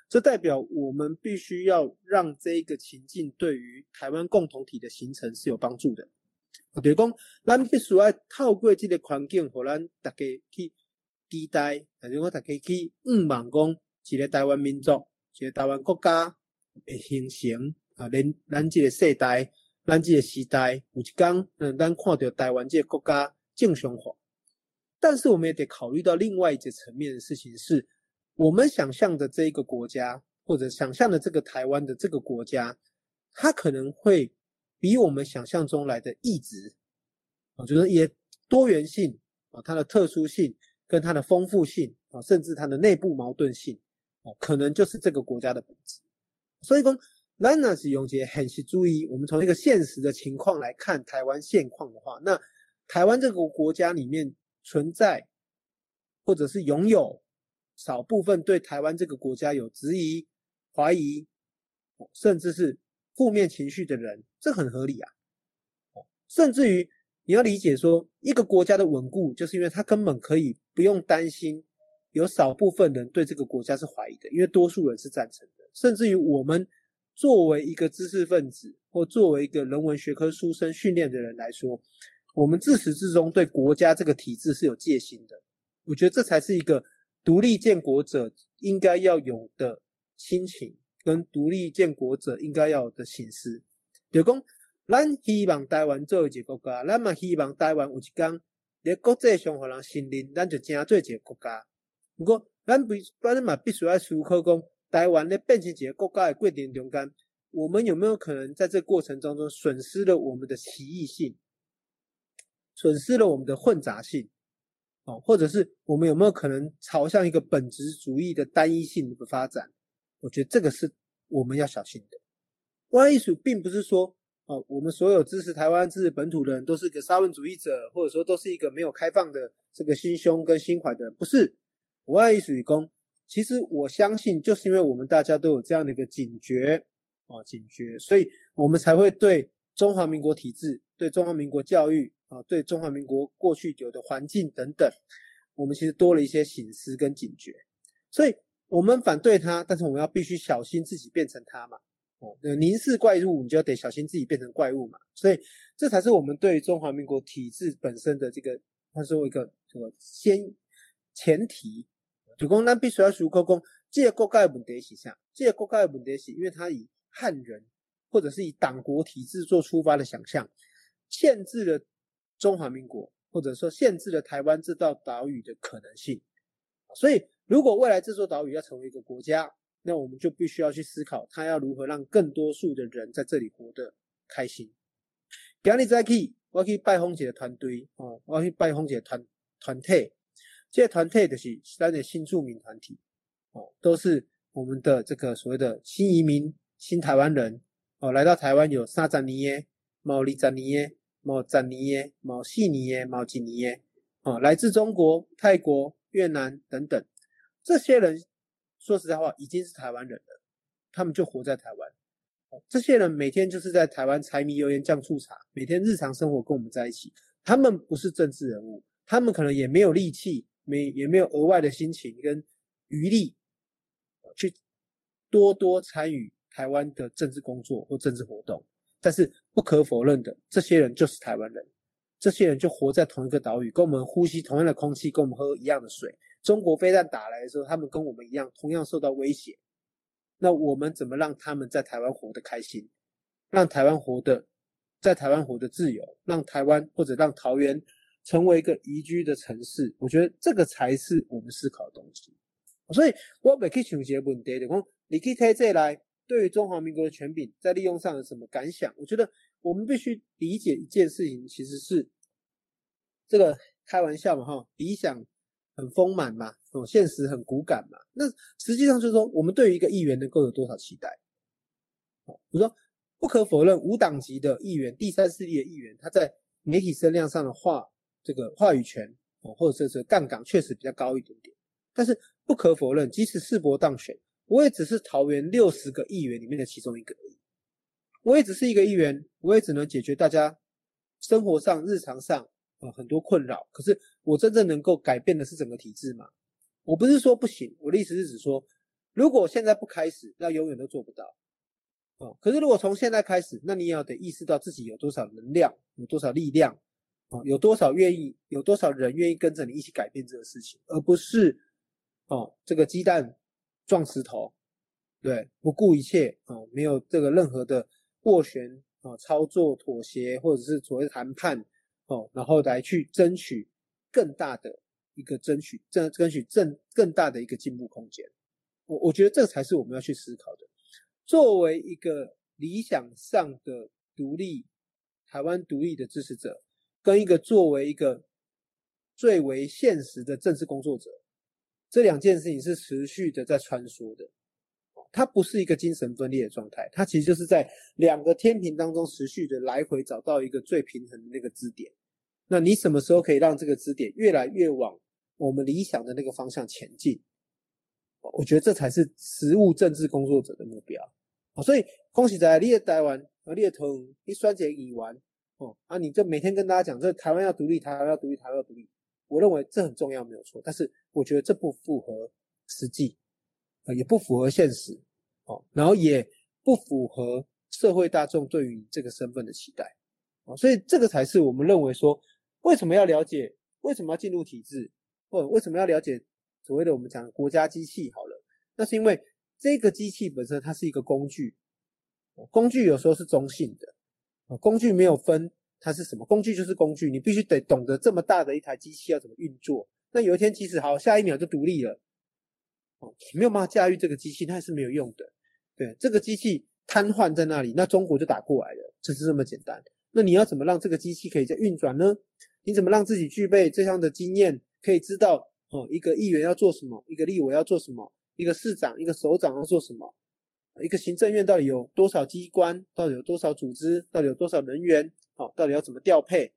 这代表我们必须要让这一个情境对于台湾共同体的形成是有帮助的。就是讲，咱必须要透过这个环境，互咱大家去期待，或者讲大家去盼望，讲一个台湾民族，一个台湾国家的形成啊。咱咱这个世代，咱这个时代，有一天，嗯，咱看到台湾这个国家正常化。但是，我们也得考虑到另外一个层面的事情，是我们想象的这一个国家，或者想象的这个台湾的这个国家，它可能会。比我们想象中来的异质，啊，就是也多元性啊，它的特殊性跟它的丰富性啊，甚至它的内部矛盾性啊，可能就是这个国家的本质。所以说，咱呢是永杰很是注意，我们从一个现实的情况来看台湾现况的话，那台湾这个国家里面存在或者是拥有少部分对台湾这个国家有质疑、怀疑，甚至是。负面情绪的人，这很合理啊。甚至于你要理解说，一个国家的稳固，就是因为他根本可以不用担心有少部分人对这个国家是怀疑的，因为多数人是赞成的。甚至于我们作为一个知识分子，或作为一个人文学科书生训练的人来说，我们自始至终对国家这个体制是有戒心的。我觉得这才是一个独立建国者应该要有的心情。跟独立建国者应该要有的形式，就讲，咱希望台湾做一个国家，咱嘛希望台湾有一天，在国际上互人信任，咱就真做一个国家。不过，咱必咱嘛必须要思考讲，台湾咧变成一个国家的过程中间，我们有没有可能在这过程当中损失了我们的奇异性，损失了我们的混杂性，哦，或者是我们有没有可能朝向一个本质主义的单一性的发展？我觉得这个是我们要小心的。外艺术并不是说，哦，我们所有支持台湾、支持本土的人都是个沙文主义者，或者说都是一个没有开放的这个心胸跟心怀的人，不是。外艺术与公，其实我相信，就是因为我们大家都有这样的一个警觉，啊，警觉，所以我们才会对中华民国体制、对中华民国教育，啊，对中华民国过去有的环境等等，我们其实多了一些醒思跟警觉，所以。我们反对他，但是我们要必须小心自己变成他嘛。哦，凝视怪物，你就要得小心自己变成怪物嘛。所以这才是我们对中华民国体制本身的这个，他说一个这个先前提，主公那必须要熟口讲，这个国家的问题是啥？这个国家的问题是因为他以汉人或者是以党国体制做出发的想象，限制了中华民国，或者说限制了台湾这道岛屿的可能性，所以。如果未来这座岛屿要成为一个国家，那我们就必须要去思考，它要如何让更多数的人在这里活得开心。今日再去，我去拜访一个团队哦，我去拜访一个团团体，这个团体就是咱的新住民团体哦，都是我们的这个所谓的新移民、新台湾人哦，来到台湾有三十年、毛二十年、毛十年、毛四年、毛几年哦，来自中国、泰国、越南等等。这些人说实在话已经是台湾人了，他们就活在台湾。这些人每天就是在台湾柴米油盐酱醋茶，每天日常生活跟我们在一起。他们不是政治人物，他们可能也没有力气，没也没有额外的心情跟余力去多多参与台湾的政治工作或政治活动。但是不可否认的，这些人就是台湾人，这些人就活在同一个岛屿，跟我们呼吸同样的空气，跟我们喝一样的水。中国飞弹打来的时候，他们跟我们一样，同样受到威胁。那我们怎么让他们在台湾活得开心，让台湾活得在台湾活得自由，让台湾或者让桃园成为一个宜居的城市？我觉得这个才是我们思考的东西。所以我每去想一个问题，就讲你可以睇这来，对于中华民国的权柄在利用上有什么感想？我觉得我们必须理解一件事情，其实是这个开玩笑嘛，哈，理想。很丰满嘛，哦，现实很骨感嘛。那实际上就是说，我们对于一个议员能够有多少期待？哦，我说不可否认，无党籍的议员、第三势力的议员，他在媒体声量上的话，这个话语权哦，或者是杠杆确实比较高一点点。但是不可否认，即使世博当选，我也只是桃园六十个议员里面的其中一个而已。我也只是一个议员，我也只能解决大家生活上、日常上。呃，很多困扰。可是我真正能够改变的是整个体制吗？我不是说不行，我的意思是指说，如果现在不开始，那永远都做不到。哦，可是如果从现在开始，那你也要得意识到自己有多少能量，有多少力量，哦，有多少愿意，有多少人愿意跟着你一起改变这个事情，而不是哦，这个鸡蛋撞石头，对，不顾一切哦，没有这个任何的斡旋啊、操作、妥协，或者是所谓谈判。哦，然后来去争取更大的一个争取，争争取更更大的一个进步空间。我我觉得这才是我们要去思考的。作为一个理想上的独立台湾独立的支持者，跟一个作为一个最为现实的政治工作者，这两件事情是持续的在穿梭的。它不是一个精神分裂的状态，它其实就是在两个天平当中持续的来回找到一个最平衡的那个支点。那你什么时候可以让这个支点越来越往我们理想的那个方向前进？我觉得这才是实务政治工作者的目标。所以恭喜在你也台湾，你也同你双节已完哦啊，你就每天跟大家讲这台湾要独立，台湾要独立，台湾要独立。我认为这很重要，没有错。但是我觉得这不符合实际。也不符合现实，哦，然后也不符合社会大众对于这个身份的期待，哦，所以这个才是我们认为说，为什么要了解，为什么要进入体制，或者为什么要了解所谓的我们讲国家机器好了，那是因为这个机器本身它是一个工具，工具有时候是中性的，工具没有分它是什么，工具就是工具，你必须得懂得这么大的一台机器要怎么运作，那有一天即使好，下一秒就独立了。哦，没有办法驾驭这个机器，那是没有用的。对，这个机器瘫痪在那里，那中国就打过来了，就是这么简单。那你要怎么让这个机器可以在运转呢？你怎么让自己具备这样的经验，可以知道哦，一个议员要做什么，一个立委要做什么，一个市长、一个首长要做什么，一个行政院到底有多少机关，到底有多少组织，到底有多少人员，哦，到底要怎么调配？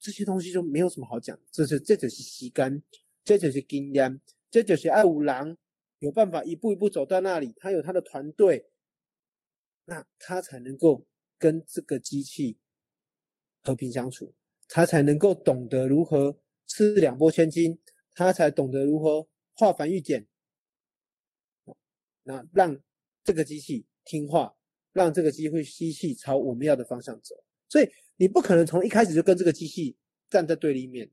这些东西就没有什么好讲，这是这就是时间，这就是经验。这就是爱五郎有办法一步一步走到那里，他有他的团队，那他才能够跟这个机器和平相处，他才能够懂得如何吃两拨千金，他才懂得如何化繁育简，那让这个机器听话，让这个机会机器朝我们要的方向走。所以你不可能从一开始就跟这个机器站在对立面。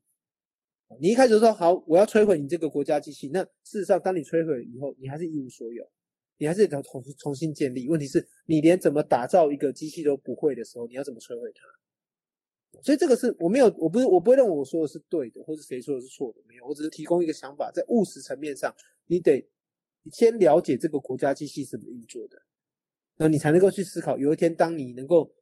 你一开始说好，我要摧毁你这个国家机器，那事实上，当你摧毁以后，你还是一无所有，你还是得重重新建立。问题是，你连怎么打造一个机器都不会的时候，你要怎么摧毁它？所以这个是我没有，我不是，我不会认为我说的是对的，或者谁说的是错的，没有，我只是提供一个想法，在务实层面上，你得先了解这个国家机器怎么运作的，那你才能够去思考，有一天当你能够，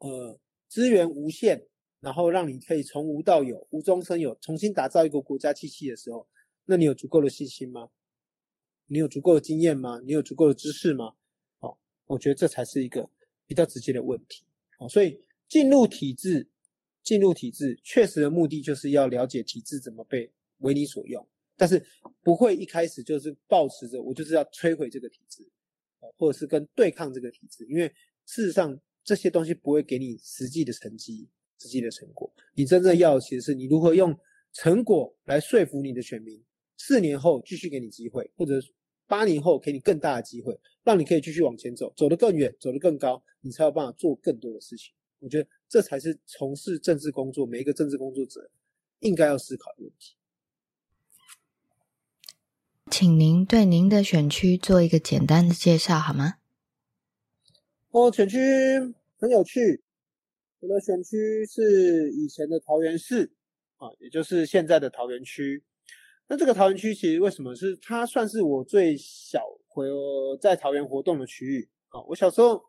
呃，资源无限。然后让你可以从无到有、无中生有，重新打造一个国家机器的时候，那你有足够的信心吗？你有足够的经验吗？你有足够的知识吗？好，我觉得这才是一个比较直接的问题。好，所以进入体制，进入体制，确实的目的就是要了解体制怎么被为你所用，但是不会一开始就是抱持着我就是要摧毁这个体制，或者是跟对抗这个体制，因为事实上这些东西不会给你实际的成绩。实际的成果，你真正要的其实是你如何用成果来说服你的选民，四年后继续给你机会，或者八年后给你更大的机会，让你可以继续往前走，走得更远，走得更高，你才有办法做更多的事情。我觉得这才是从事政治工作每一个政治工作者应该要思考的问题。请您对您的选区做一个简单的介绍好吗？哦，选区很有趣。我的选区是以前的桃园市啊，也就是现在的桃园区。那这个桃园区其实为什么是它算是我最小回在桃园活动的区域啊？我小时候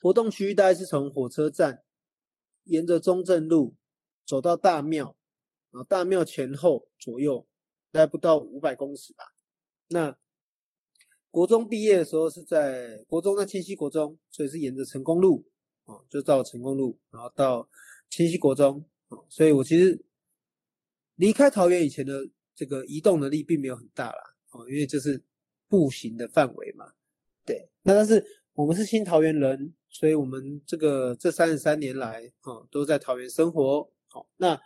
活动区域大概是从火车站沿着中正路走到大庙啊，大庙前后左右。大概不到五百公尺吧。那国中毕业的时候是在国中在清溪国中，所以是沿着成功路啊，就到成功路，然后到清溪国中啊。所以我其实离开桃园以前的这个移动能力并没有很大啦，哦，因为这是步行的范围嘛。对，那但是我们是新桃园人，所以我们这个这三十三年来啊都在桃园生活。好，那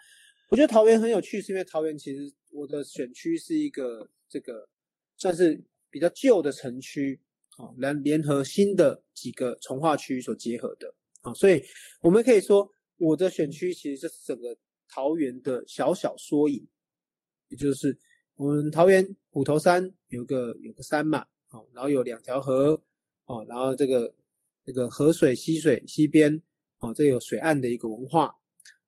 我觉得桃园很有趣，是因为桃园其实。我的选区是一个这个算是比较旧的城区，啊，来联合新的几个从化区所结合的，啊，所以我们可以说我的选区其实是整个桃园的小小缩影，也就是我们桃园虎头山有个有个山嘛，啊，然后有两条河，啊，然后这个这个河水溪水溪边，啊，这有水岸的一个文化。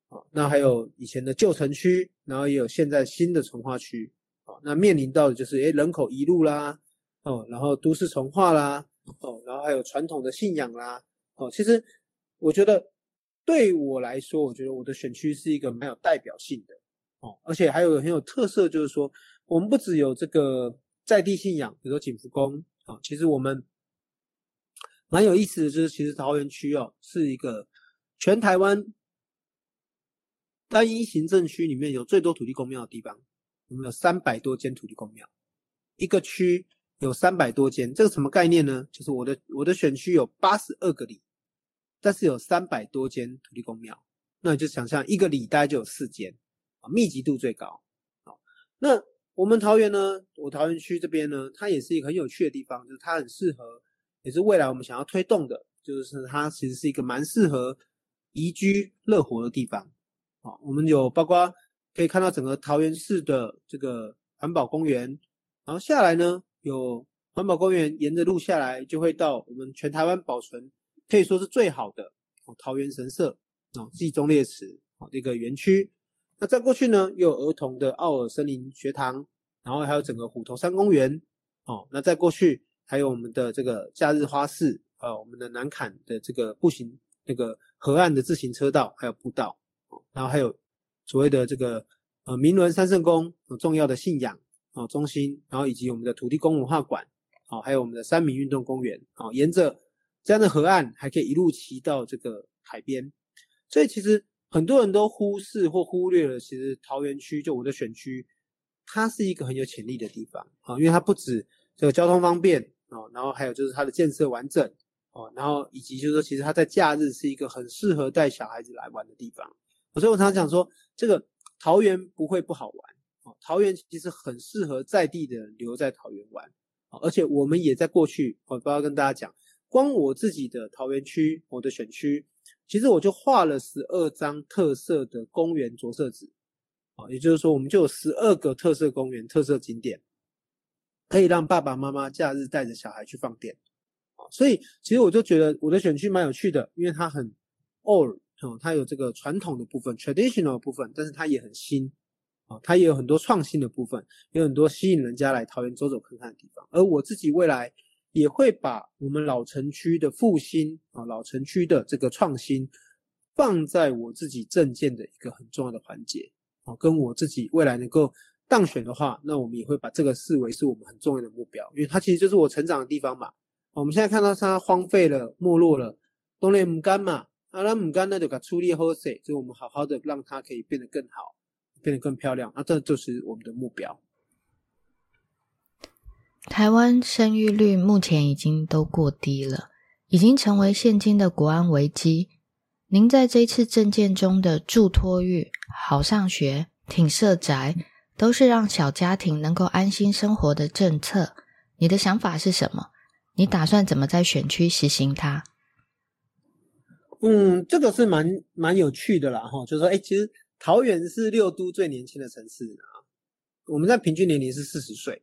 啊，那还有以前的旧城区，然后也有现在新的从化区，啊，那面临到的就是诶人口移入啦，哦，然后都市重化啦，哦，然后还有传统的信仰啦，哦，其实我觉得对我来说，我觉得我的选区是一个蛮有代表性的，哦，而且还有很有特色，就是说我们不只有这个在地信仰，比如说景福宫，啊，其实我们蛮有意思的就是，其实桃园区哦是一个全台湾。单一行政区里面有最多土地公庙的地方，我们有三百多间土地公庙，一个区有三百多间，这个什么概念呢？就是我的我的选区有八十二个里，但是有三百多间土地公庙，那你就想象一个里大概就有四间，啊，密集度最高。好，那我们桃园呢，我桃园区这边呢，它也是一个很有趣的地方，就是它很适合，也是未来我们想要推动的，就是它其实是一个蛮适合宜居乐活的地方。好，我们有包括可以看到整个桃园市的这个环保公园，然后下来呢，有环保公园沿着路下来，就会到我们全台湾保存可以说是最好的桃园神社哦，季中烈祠哦这个园区。那再过去呢，有儿童的奥尔森林学堂，然后还有整个虎头山公园哦。那再过去还有我们的这个假日花市，呃，我们的南坎的这个步行那个河岸的自行车道还有步道。然后还有所谓的这个呃明伦三圣宫重要的信仰啊中心，然后以及我们的土地公文化馆，好，还有我们的三民运动公园，好，沿着这样的河岸还可以一路骑到这个海边，所以其实很多人都忽视或忽略了，其实桃园区就我的选区，它是一个很有潜力的地方啊，因为它不止这个交通方便啊，然后还有就是它的建设完整哦，然后以及就是说其实它在假日是一个很适合带小孩子来玩的地方。所以我常常讲说，这个桃园不会不好玩哦，桃园其实很适合在地的人留在桃园玩啊，而且我们也在过去，我不要跟大家讲，光我自己的桃园区，我的选区，其实我就画了十二张特色的公园着色纸啊，也就是说，我们就有十二个特色公园、特色景点，可以让爸爸妈妈假日带着小孩去放电，所以其实我就觉得我的选区蛮有趣的，因为它很 old。哦，它有这个传统的部分，traditional 的部分，但是它也很新，啊，它也有很多创新的部分，有很多吸引人家来桃园走走看看的地方。而我自己未来也会把我们老城区的复兴啊，老城区的这个创新，放在我自己政见的一个很重要的环节，啊，跟我自己未来能够当选的话，那我们也会把这个视为是我们很重要的目标，因为它其实就是我成长的地方嘛。我们现在看到它荒废了、没落了，东连不干嘛。阿拉姆干那就给处理好些，就我们好好的让它可以变得更好，变得更漂亮。那这就是我们的目标。台湾生育率目前已经都过低了，已经成为现今的国安危机。您在这次政见中的助托育、好上学、挺社宅，都是让小家庭能够安心生活的政策。你的想法是什么？你打算怎么在选区实行它？嗯，这个是蛮蛮有趣的啦，哈，就是说，哎，其实桃园是六都最年轻的城市啊，我们在平均年龄是四十岁，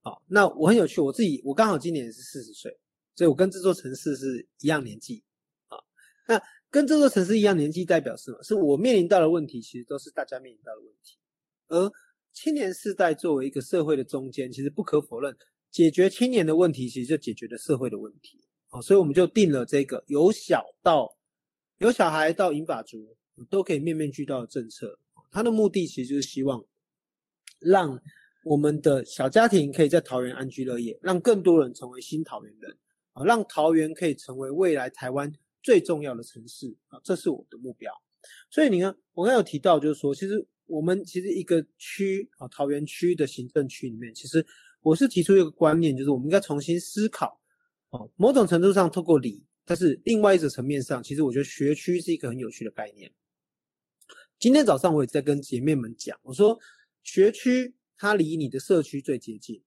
好，那我很有趣，我自己我刚好今年也是四十岁，所以我跟这座城市是一样年纪，啊，那跟这座城市一样年纪代表什么？是我面临到的问题，其实都是大家面临到的问题，而青年世代作为一个社会的中间，其实不可否认，解决青年的问题，其实就解决了社会的问题，啊，所以我们就定了这个由小到有小孩到银发族都可以面面俱到的政策，它的目的其实就是希望让我们的小家庭可以在桃园安居乐业，让更多人成为新桃园人啊，让桃园可以成为未来台湾最重要的城市啊，这是我的目标。所以你看，我刚有提到，就是说，其实我们其实一个区啊，桃园区的行政区里面，其实我是提出一个观念，就是我们应该重新思考哦，某种程度上透过理。但是另外一个层面上，其实我觉得学区是一个很有趣的概念。今天早上我也在跟姐妹们讲，我说学区它离你的社区最接近。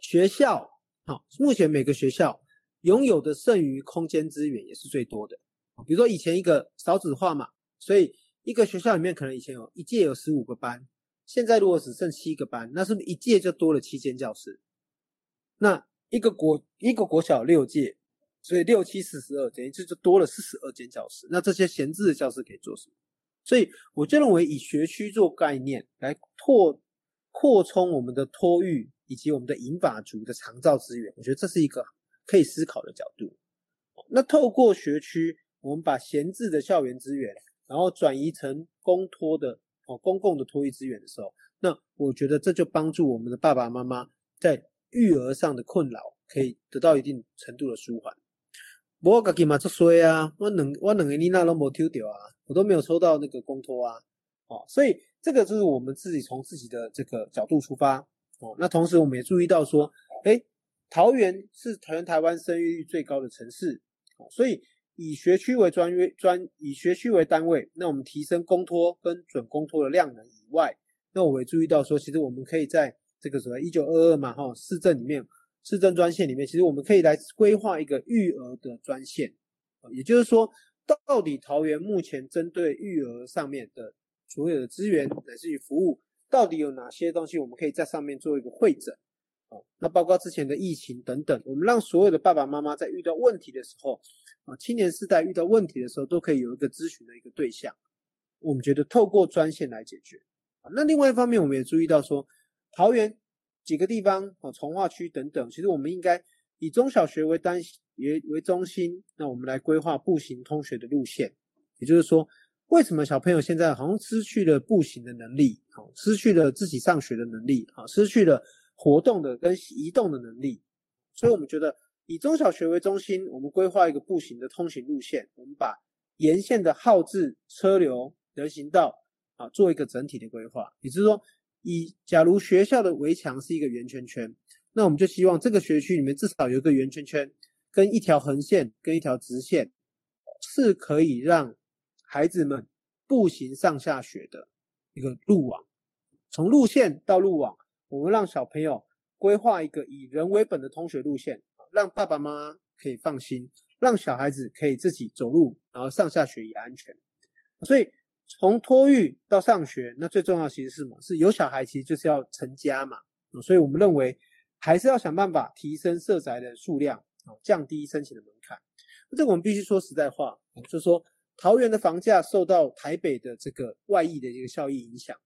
学校好，目前每个学校拥有的剩余空间资源也是最多的。比如说以前一个少子化嘛，所以一个学校里面可能以前有一届有十五个班，现在如果只剩七个班，那是不是一届就多了七间教室？那一个国一个国小六届。所以六七四十二，等于就就多了四十二间教室。那这些闲置的教室可以做什么？所以我就认为以学区做概念来拓扩充我们的托育以及我们的银法族的长照资源，我觉得这是一个可以思考的角度。那透过学区，我们把闲置的校园资源，然后转移成公托的哦公共的托育资源的时候，那我觉得这就帮助我们的爸爸妈妈在育儿上的困扰可以得到一定程度的舒缓。我自己嘛做衰啊，我两我两个囡仔都没抽到啊，我都没有抽到那个公托啊，哦，所以这个就是我们自己从自己的这个角度出发，哦，那同时我们也注意到说，哎，桃园是全台湾生育率最高的城市，哦，所以以学区为专约专以学区为单位，那我们提升公托跟准公托的量能以外，那我也注意到说，其实我们可以在这个什么一九二二嘛，哈，市政里面。市政专线里面，其实我们可以来规划一个育儿的专线，也就是说，到底桃园目前针对育儿上面的所有的资源乃至于服务，到底有哪些东西我们可以在上面做一个会诊，哦，那包括之前的疫情等等，我们让所有的爸爸妈妈在遇到问题的时候，啊，青年世代遇到问题的时候，都可以有一个咨询的一个对象，我们觉得透过专线来解决，啊，那另外一方面，我们也注意到说，桃园。几个地方哦，从化区等等，其实我们应该以中小学为单为为中心，那我们来规划步行通学的路线。也就是说，为什么小朋友现在好像失去了步行的能力，好，失去了自己上学的能力，啊，失去了活动的跟移动的能力。所以我们觉得以中小学为中心，我们规划一个步行的通行路线，我们把沿线的号志、车流、人行道啊，做一个整体的规划。也就是说。以假如学校的围墙是一个圆圈圈，那我们就希望这个学区里面至少有一个圆圈圈，跟一条横线跟一条直线，是可以让孩子们步行上下学的一个路网。从路线到路网，我们让小朋友规划一个以人为本的通学路线，让爸爸妈妈可以放心，让小孩子可以自己走路，然后上下学也安全。所以。从托育到上学，那最重要其实是什么？是有小孩，其实就是要成家嘛。所以我们认为还是要想办法提升社宅的数量，啊，降低申请的门槛。那这个我们必须说实在话，就是说桃园的房价受到台北的这个外溢的一个效益影响。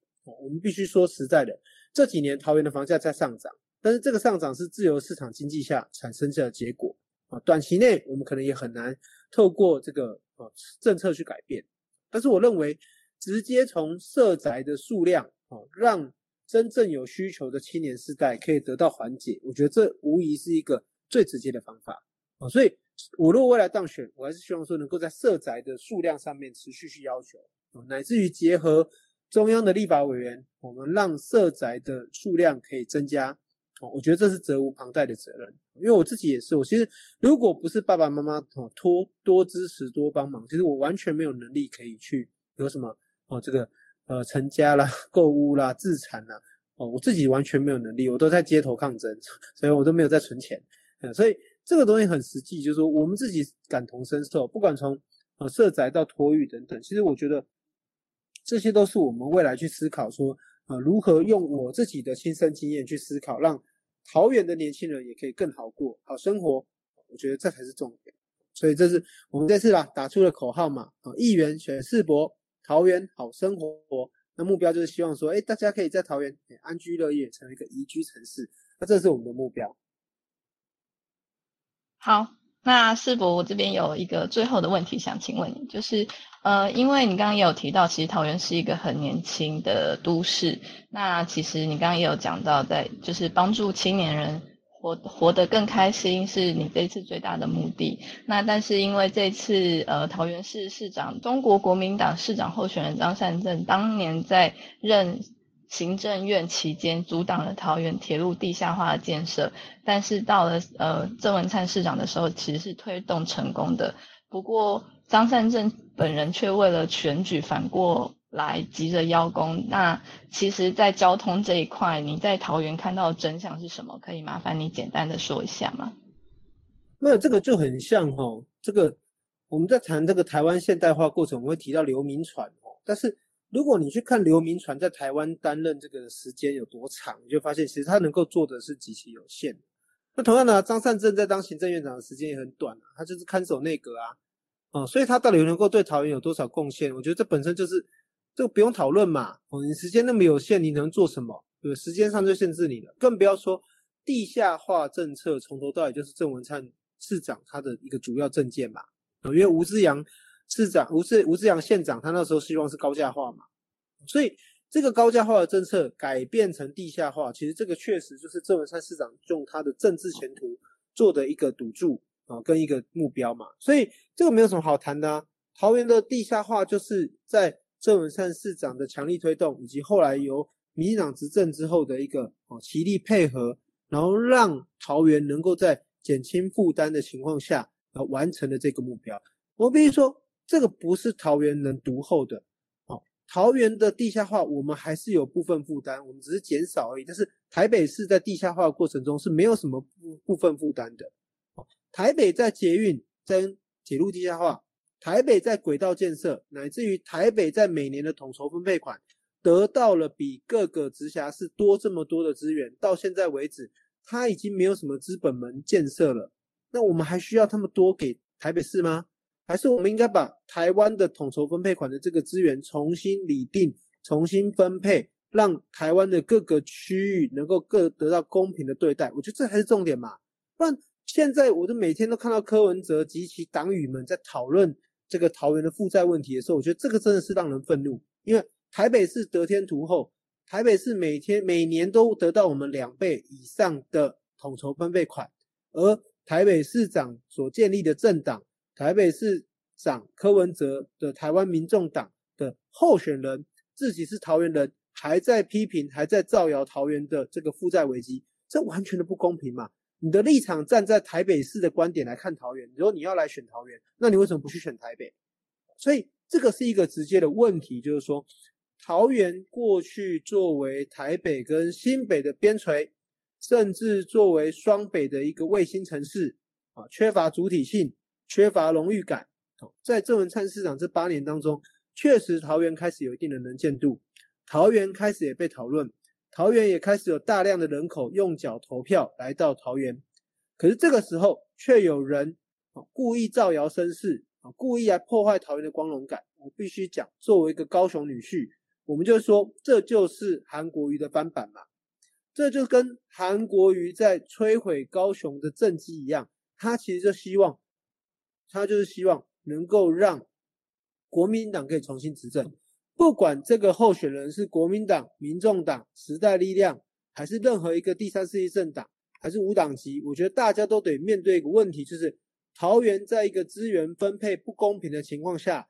我们必须说实在的，这几年桃园的房价在上涨，但是这个上涨是自由市场经济下产生的结果啊。短期内我们可能也很难透过这个啊政策去改变。但是我认为，直接从社宅的数量哦，让真正有需求的青年世代可以得到缓解，我觉得这无疑是一个最直接的方法啊。所以，我如果未来当选，我还是希望说能够在社宅的数量上面持续去要求乃至于结合中央的立法委员，我们让社宅的数量可以增加哦，我觉得这是责无旁贷的责任，因为我自己也是，我其实如果不是爸爸妈妈哦多多支持多帮忙，其实我完全没有能力可以去有什么哦这个呃成家啦、购物啦、自产啦，哦我自己完全没有能力，我都在街头抗争，所以我都没有在存钱，嗯，所以这个东西很实际，就是说我们自己感同身受，不管从呃社宅到托育等等，其实我觉得这些都是我们未来去思考说。呃，如何用我自己的亲身经验去思考，让桃园的年轻人也可以更好过好生活？我觉得这才是重点。所以这是我们这次啦打出了口号嘛，啊，议员选世博，桃园好生活。那目标就是希望说，哎，大家可以在桃园安居乐业，成为一个宜居城市。那这是我们的目标。好。那世博，我这边有一个最后的问题想请问你，就是呃，因为你刚刚也有提到，其实桃园是一个很年轻的都市。那其实你刚刚也有讲到，在就是帮助青年人活活得更开心，是你这次最大的目的。那但是因为这次呃，桃园市市长中国国民党市长候选人张善政当年在任。行政院期间阻挡了桃园铁路地下化的建设，但是到了呃郑文灿市长的时候，其实是推动成功的。不过张善政本人却为了选举反过来急着邀功。那其实，在交通这一块，你在桃园看到的真相是什么？可以麻烦你简单的说一下吗？没有，这个就很像哦。这个我们在谈这个台湾现代化过程，我们会提到流民船哦，但是。如果你去看刘铭传在台湾担任这个时间有多长，你就发现其实他能够做的是极其有限。那同样的，张善政在当行政院长的时间也很短啊，他就是看守内阁啊，哦，所以他到底能够对桃园有多少贡献？我觉得这本身就是这个不用讨论嘛。哦，你时间那么有限，你能做什么？对，时间上就限制你了，更不要说地下化政策从头到尾就是郑文灿市长他的一个主要政见嘛。因为吴志阳。市长吴志吴志阳县长，他那时候希望是高价化嘛，所以这个高价化的政策改变成地下化，其实这个确实就是郑文灿市长用他的政治前途做的一个赌注啊，跟一个目标嘛，所以这个没有什么好谈的。桃园的地下化就是在郑文灿市长的强力推动，以及后来由民进党执政之后的一个哦齐力配合，然后让桃园能够在减轻负担的情况下，呃完成了这个目标。我必须说。这个不是桃园能独厚的，哦，桃园的地下化我们还是有部分负担，我们只是减少而已。但是台北市在地下化的过程中是没有什么部部分负担的，哦，台北在捷运、跟铁路地下化，台北在轨道建设，乃至于台北在每年的统筹分配款得到了比各个直辖市多这么多的资源，到现在为止，它已经没有什么资本门建设了，那我们还需要他们多给台北市吗？还是我们应该把台湾的统筹分配款的这个资源重新拟定、重新分配，让台湾的各个区域能够各得到公平的对待。我觉得这才是重点嘛。不然现在我都每天都看到柯文哲及其党羽们在讨论这个桃园的负债问题的时候，我觉得这个真的是让人愤怒。因为台北市得天独厚，台北市每天每年都得到我们两倍以上的统筹分配款，而台北市长所建立的政党。台北市长柯文哲的台湾民众党的候选人自己是桃园人，还在批评，还在造谣桃园的这个负债危机，这完全的不公平嘛？你的立场站在台北市的观点来看桃园，如果你要来选桃园，那你为什么不去选台北？所以这个是一个直接的问题，就是说桃园过去作为台北跟新北的边陲，甚至作为双北的一个卫星城市啊，缺乏主体性。缺乏荣誉感，在郑文灿市长这八年当中，确实桃园开始有一定的能见度，桃园开始也被讨论，桃园也开始有大量的人口用脚投票来到桃园。可是这个时候，却有人故意造谣生事啊，故意来破坏桃园的光荣感。我必须讲，作为一个高雄女婿，我们就说这就是韩国瑜的翻版嘛，这就跟韩国瑜在摧毁高雄的政绩一样，他其实就希望。他就是希望能够让国民党可以重新执政，不管这个候选人是国民党、民众党、时代力量，还是任何一个第三世界政党，还是无党籍，我觉得大家都得面对一个问题，就是桃园在一个资源分配不公平的情况下，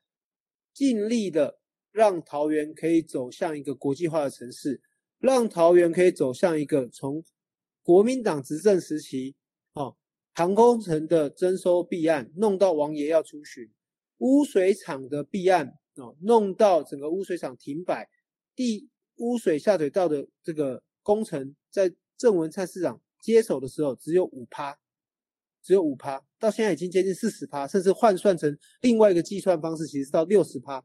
尽力的让桃园可以走向一个国际化的城市，让桃园可以走向一个从国民党执政时期，航空城的征收弊案弄到王爷要出巡，污水厂的弊案哦，弄到整个污水厂停摆，地污水下水道的这个工程在郑文灿市长接手的时候只有五趴，只有五趴，到现在已经接近四十趴，甚至换算成另外一个计算方式，其实是到六十趴。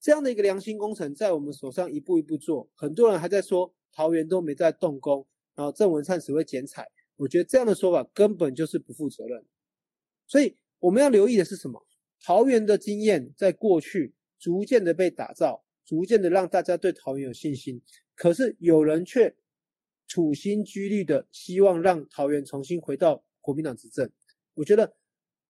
这样的一个良心工程在我们手上一步一步做，很多人还在说桃园都没在动工。然后郑文灿只会剪彩，我觉得这样的说法根本就是不负责任。所以我们要留意的是什么？桃园的经验在过去逐渐的被打造，逐渐的让大家对桃园有信心。可是有人却处心积虑的希望让桃园重新回到国民党执政。我觉得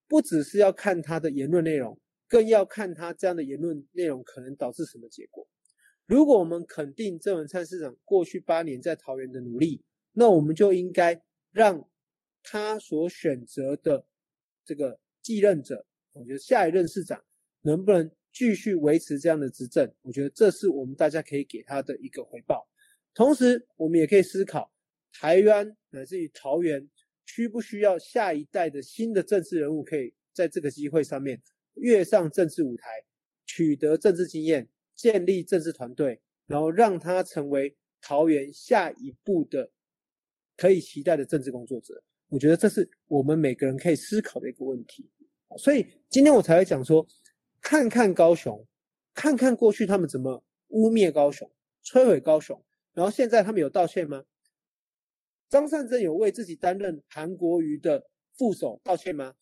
不只是要看他的言论内容，更要看他这样的言论内容可能导致什么结果。如果我们肯定郑文灿市长过去八年在桃园的努力，那我们就应该让他所选择的这个继任者，我觉得下一任市长能不能继续维持这样的执政，我觉得这是我们大家可以给他的一个回报。同时，我们也可以思考，台湾乃至于桃园需不需要下一代的新的政治人物，可以在这个机会上面跃上政治舞台，取得政治经验，建立政治团队，然后让他成为桃园下一步的。可以期待的政治工作者，我觉得这是我们每个人可以思考的一个问题。所以今天我才会讲说，看看高雄，看看过去他们怎么污蔑高雄、摧毁高雄，然后现在他们有道歉吗？张善政有为自己担任韩国瑜的副手道歉吗？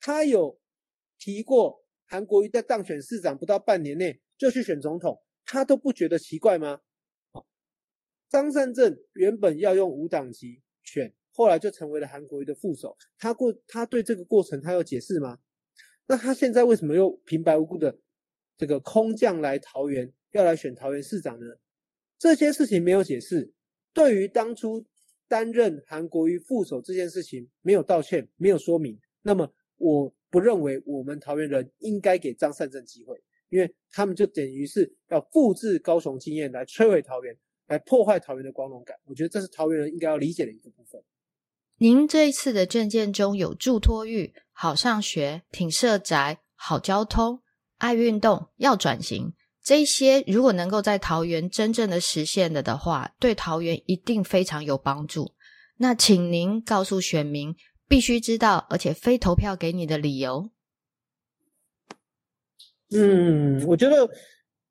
他有提过韩国瑜在当选市长不到半年内就去选总统，他都不觉得奇怪吗？张善政原本要用无党籍选，后来就成为了韩国瑜的副手。他过他对这个过程他有解释吗？那他现在为什么又平白无故的这个空降来桃园，要来选桃园市长呢？这些事情没有解释。对于当初担任韩国瑜副手这件事情没有道歉，没有说明，那么我不认为我们桃园人应该给张善政机会，因为他们就等于是要复制高雄经验来摧毁桃园。来破坏桃园的光荣感，我觉得这是桃园人应该要理解的一个部分。您这一次的证件中有助托育、好上学、挺社宅、好交通、爱运动、要转型，这些如果能够在桃园真正的实现了的话，对桃园一定非常有帮助。那请您告诉选民必须知道，而且非投票给你的理由。嗯，我觉得。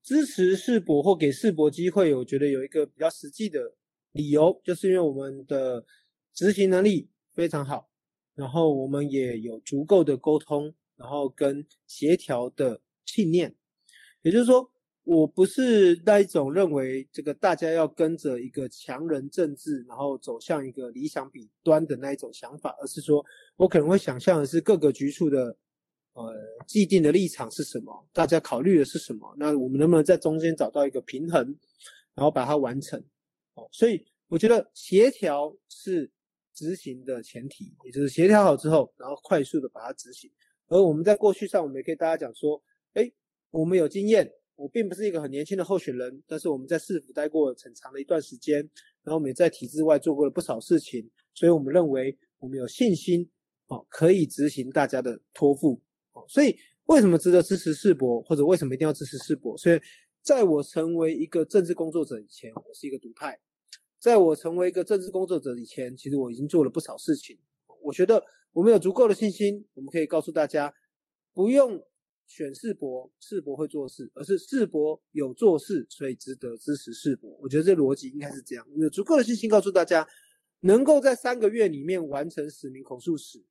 支持世博或给世博机会，我觉得有一个比较实际的理由，就是因为我们的执行能力非常好，然后我们也有足够的沟通，然后跟协调的信念。也就是说，我不是那一种认为这个大家要跟着一个强人政治，然后走向一个理想彼端的那一种想法，而是说我可能会想象的是各个局处的。呃，既定的立场是什么？大家考虑的是什么？那我们能不能在中间找到一个平衡，然后把它完成？哦，所以我觉得协调是执行的前提，也就是协调好之后，然后快速的把它执行。而我们在过去上，我们也可以大家讲说，哎，我们有经验，我并不是一个很年轻的候选人，但是我们在市府待过很长的一段时间，然后我们也在体制外做过了不少事情，所以我们认为我们有信心，哦，可以执行大家的托付。所以，为什么值得支持世博，或者为什么一定要支持世博？所以，在我成为一个政治工作者以前，我是一个独派；在我成为一个政治工作者以前，其实我已经做了不少事情。我觉得我们有足够的信心，我们可以告诉大家，不用选世博，世博会做事，而是世博有做事，所以值得支持世博。我觉得这逻辑应该是这样：有足够的信心告诉大家，能够在三个月里面完成使命口述史，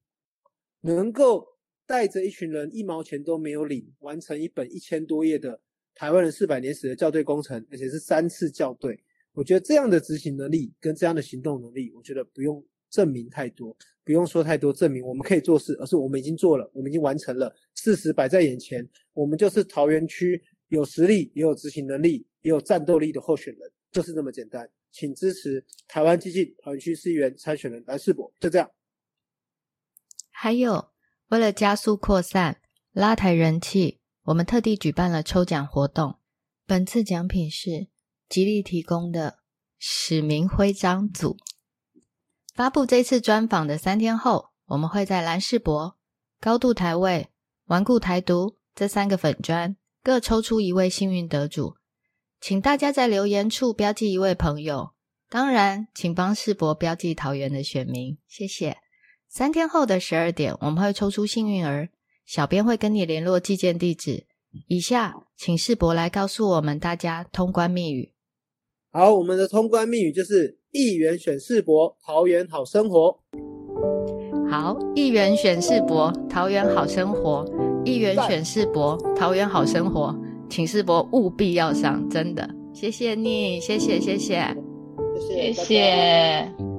能够。带着一群人一毛钱都没有领，完成一本一千多页的台湾人四百年史的校对工程，而且是三次校对。我觉得这样的执行能力跟这样的行动能力，我觉得不用证明太多，不用说太多证明我们可以做事，而是我们已经做了，我们已经完成了，事实摆在眼前，我们就是桃园区有实力、也有执行能力、也有战斗力的候选人，就是这么简单。请支持台湾激进桃园区市议员参选人来世博，就这样。还有。为了加速扩散、拉抬人气，我们特地举办了抽奖活动。本次奖品是吉利提供的使命徽章组。发布这次专访的三天后，我们会在蓝世博、高度台位、顽固台独这三个粉砖各抽出一位幸运得主，请大家在留言处标记一位朋友。当然，请帮世博标记桃园的选民，谢谢。三天后的十二点，我们会抽出幸运儿，小编会跟你联络寄件地址。以下，请世博来告诉我们大家通关密语。好，我们的通关密语就是“一元选世博，桃园好生活”。好，一元选世博，桃园好生活。一元选世博，桃园好生活，请世博务必要上，真的，谢谢你，谢谢，谢谢。谢谢谢。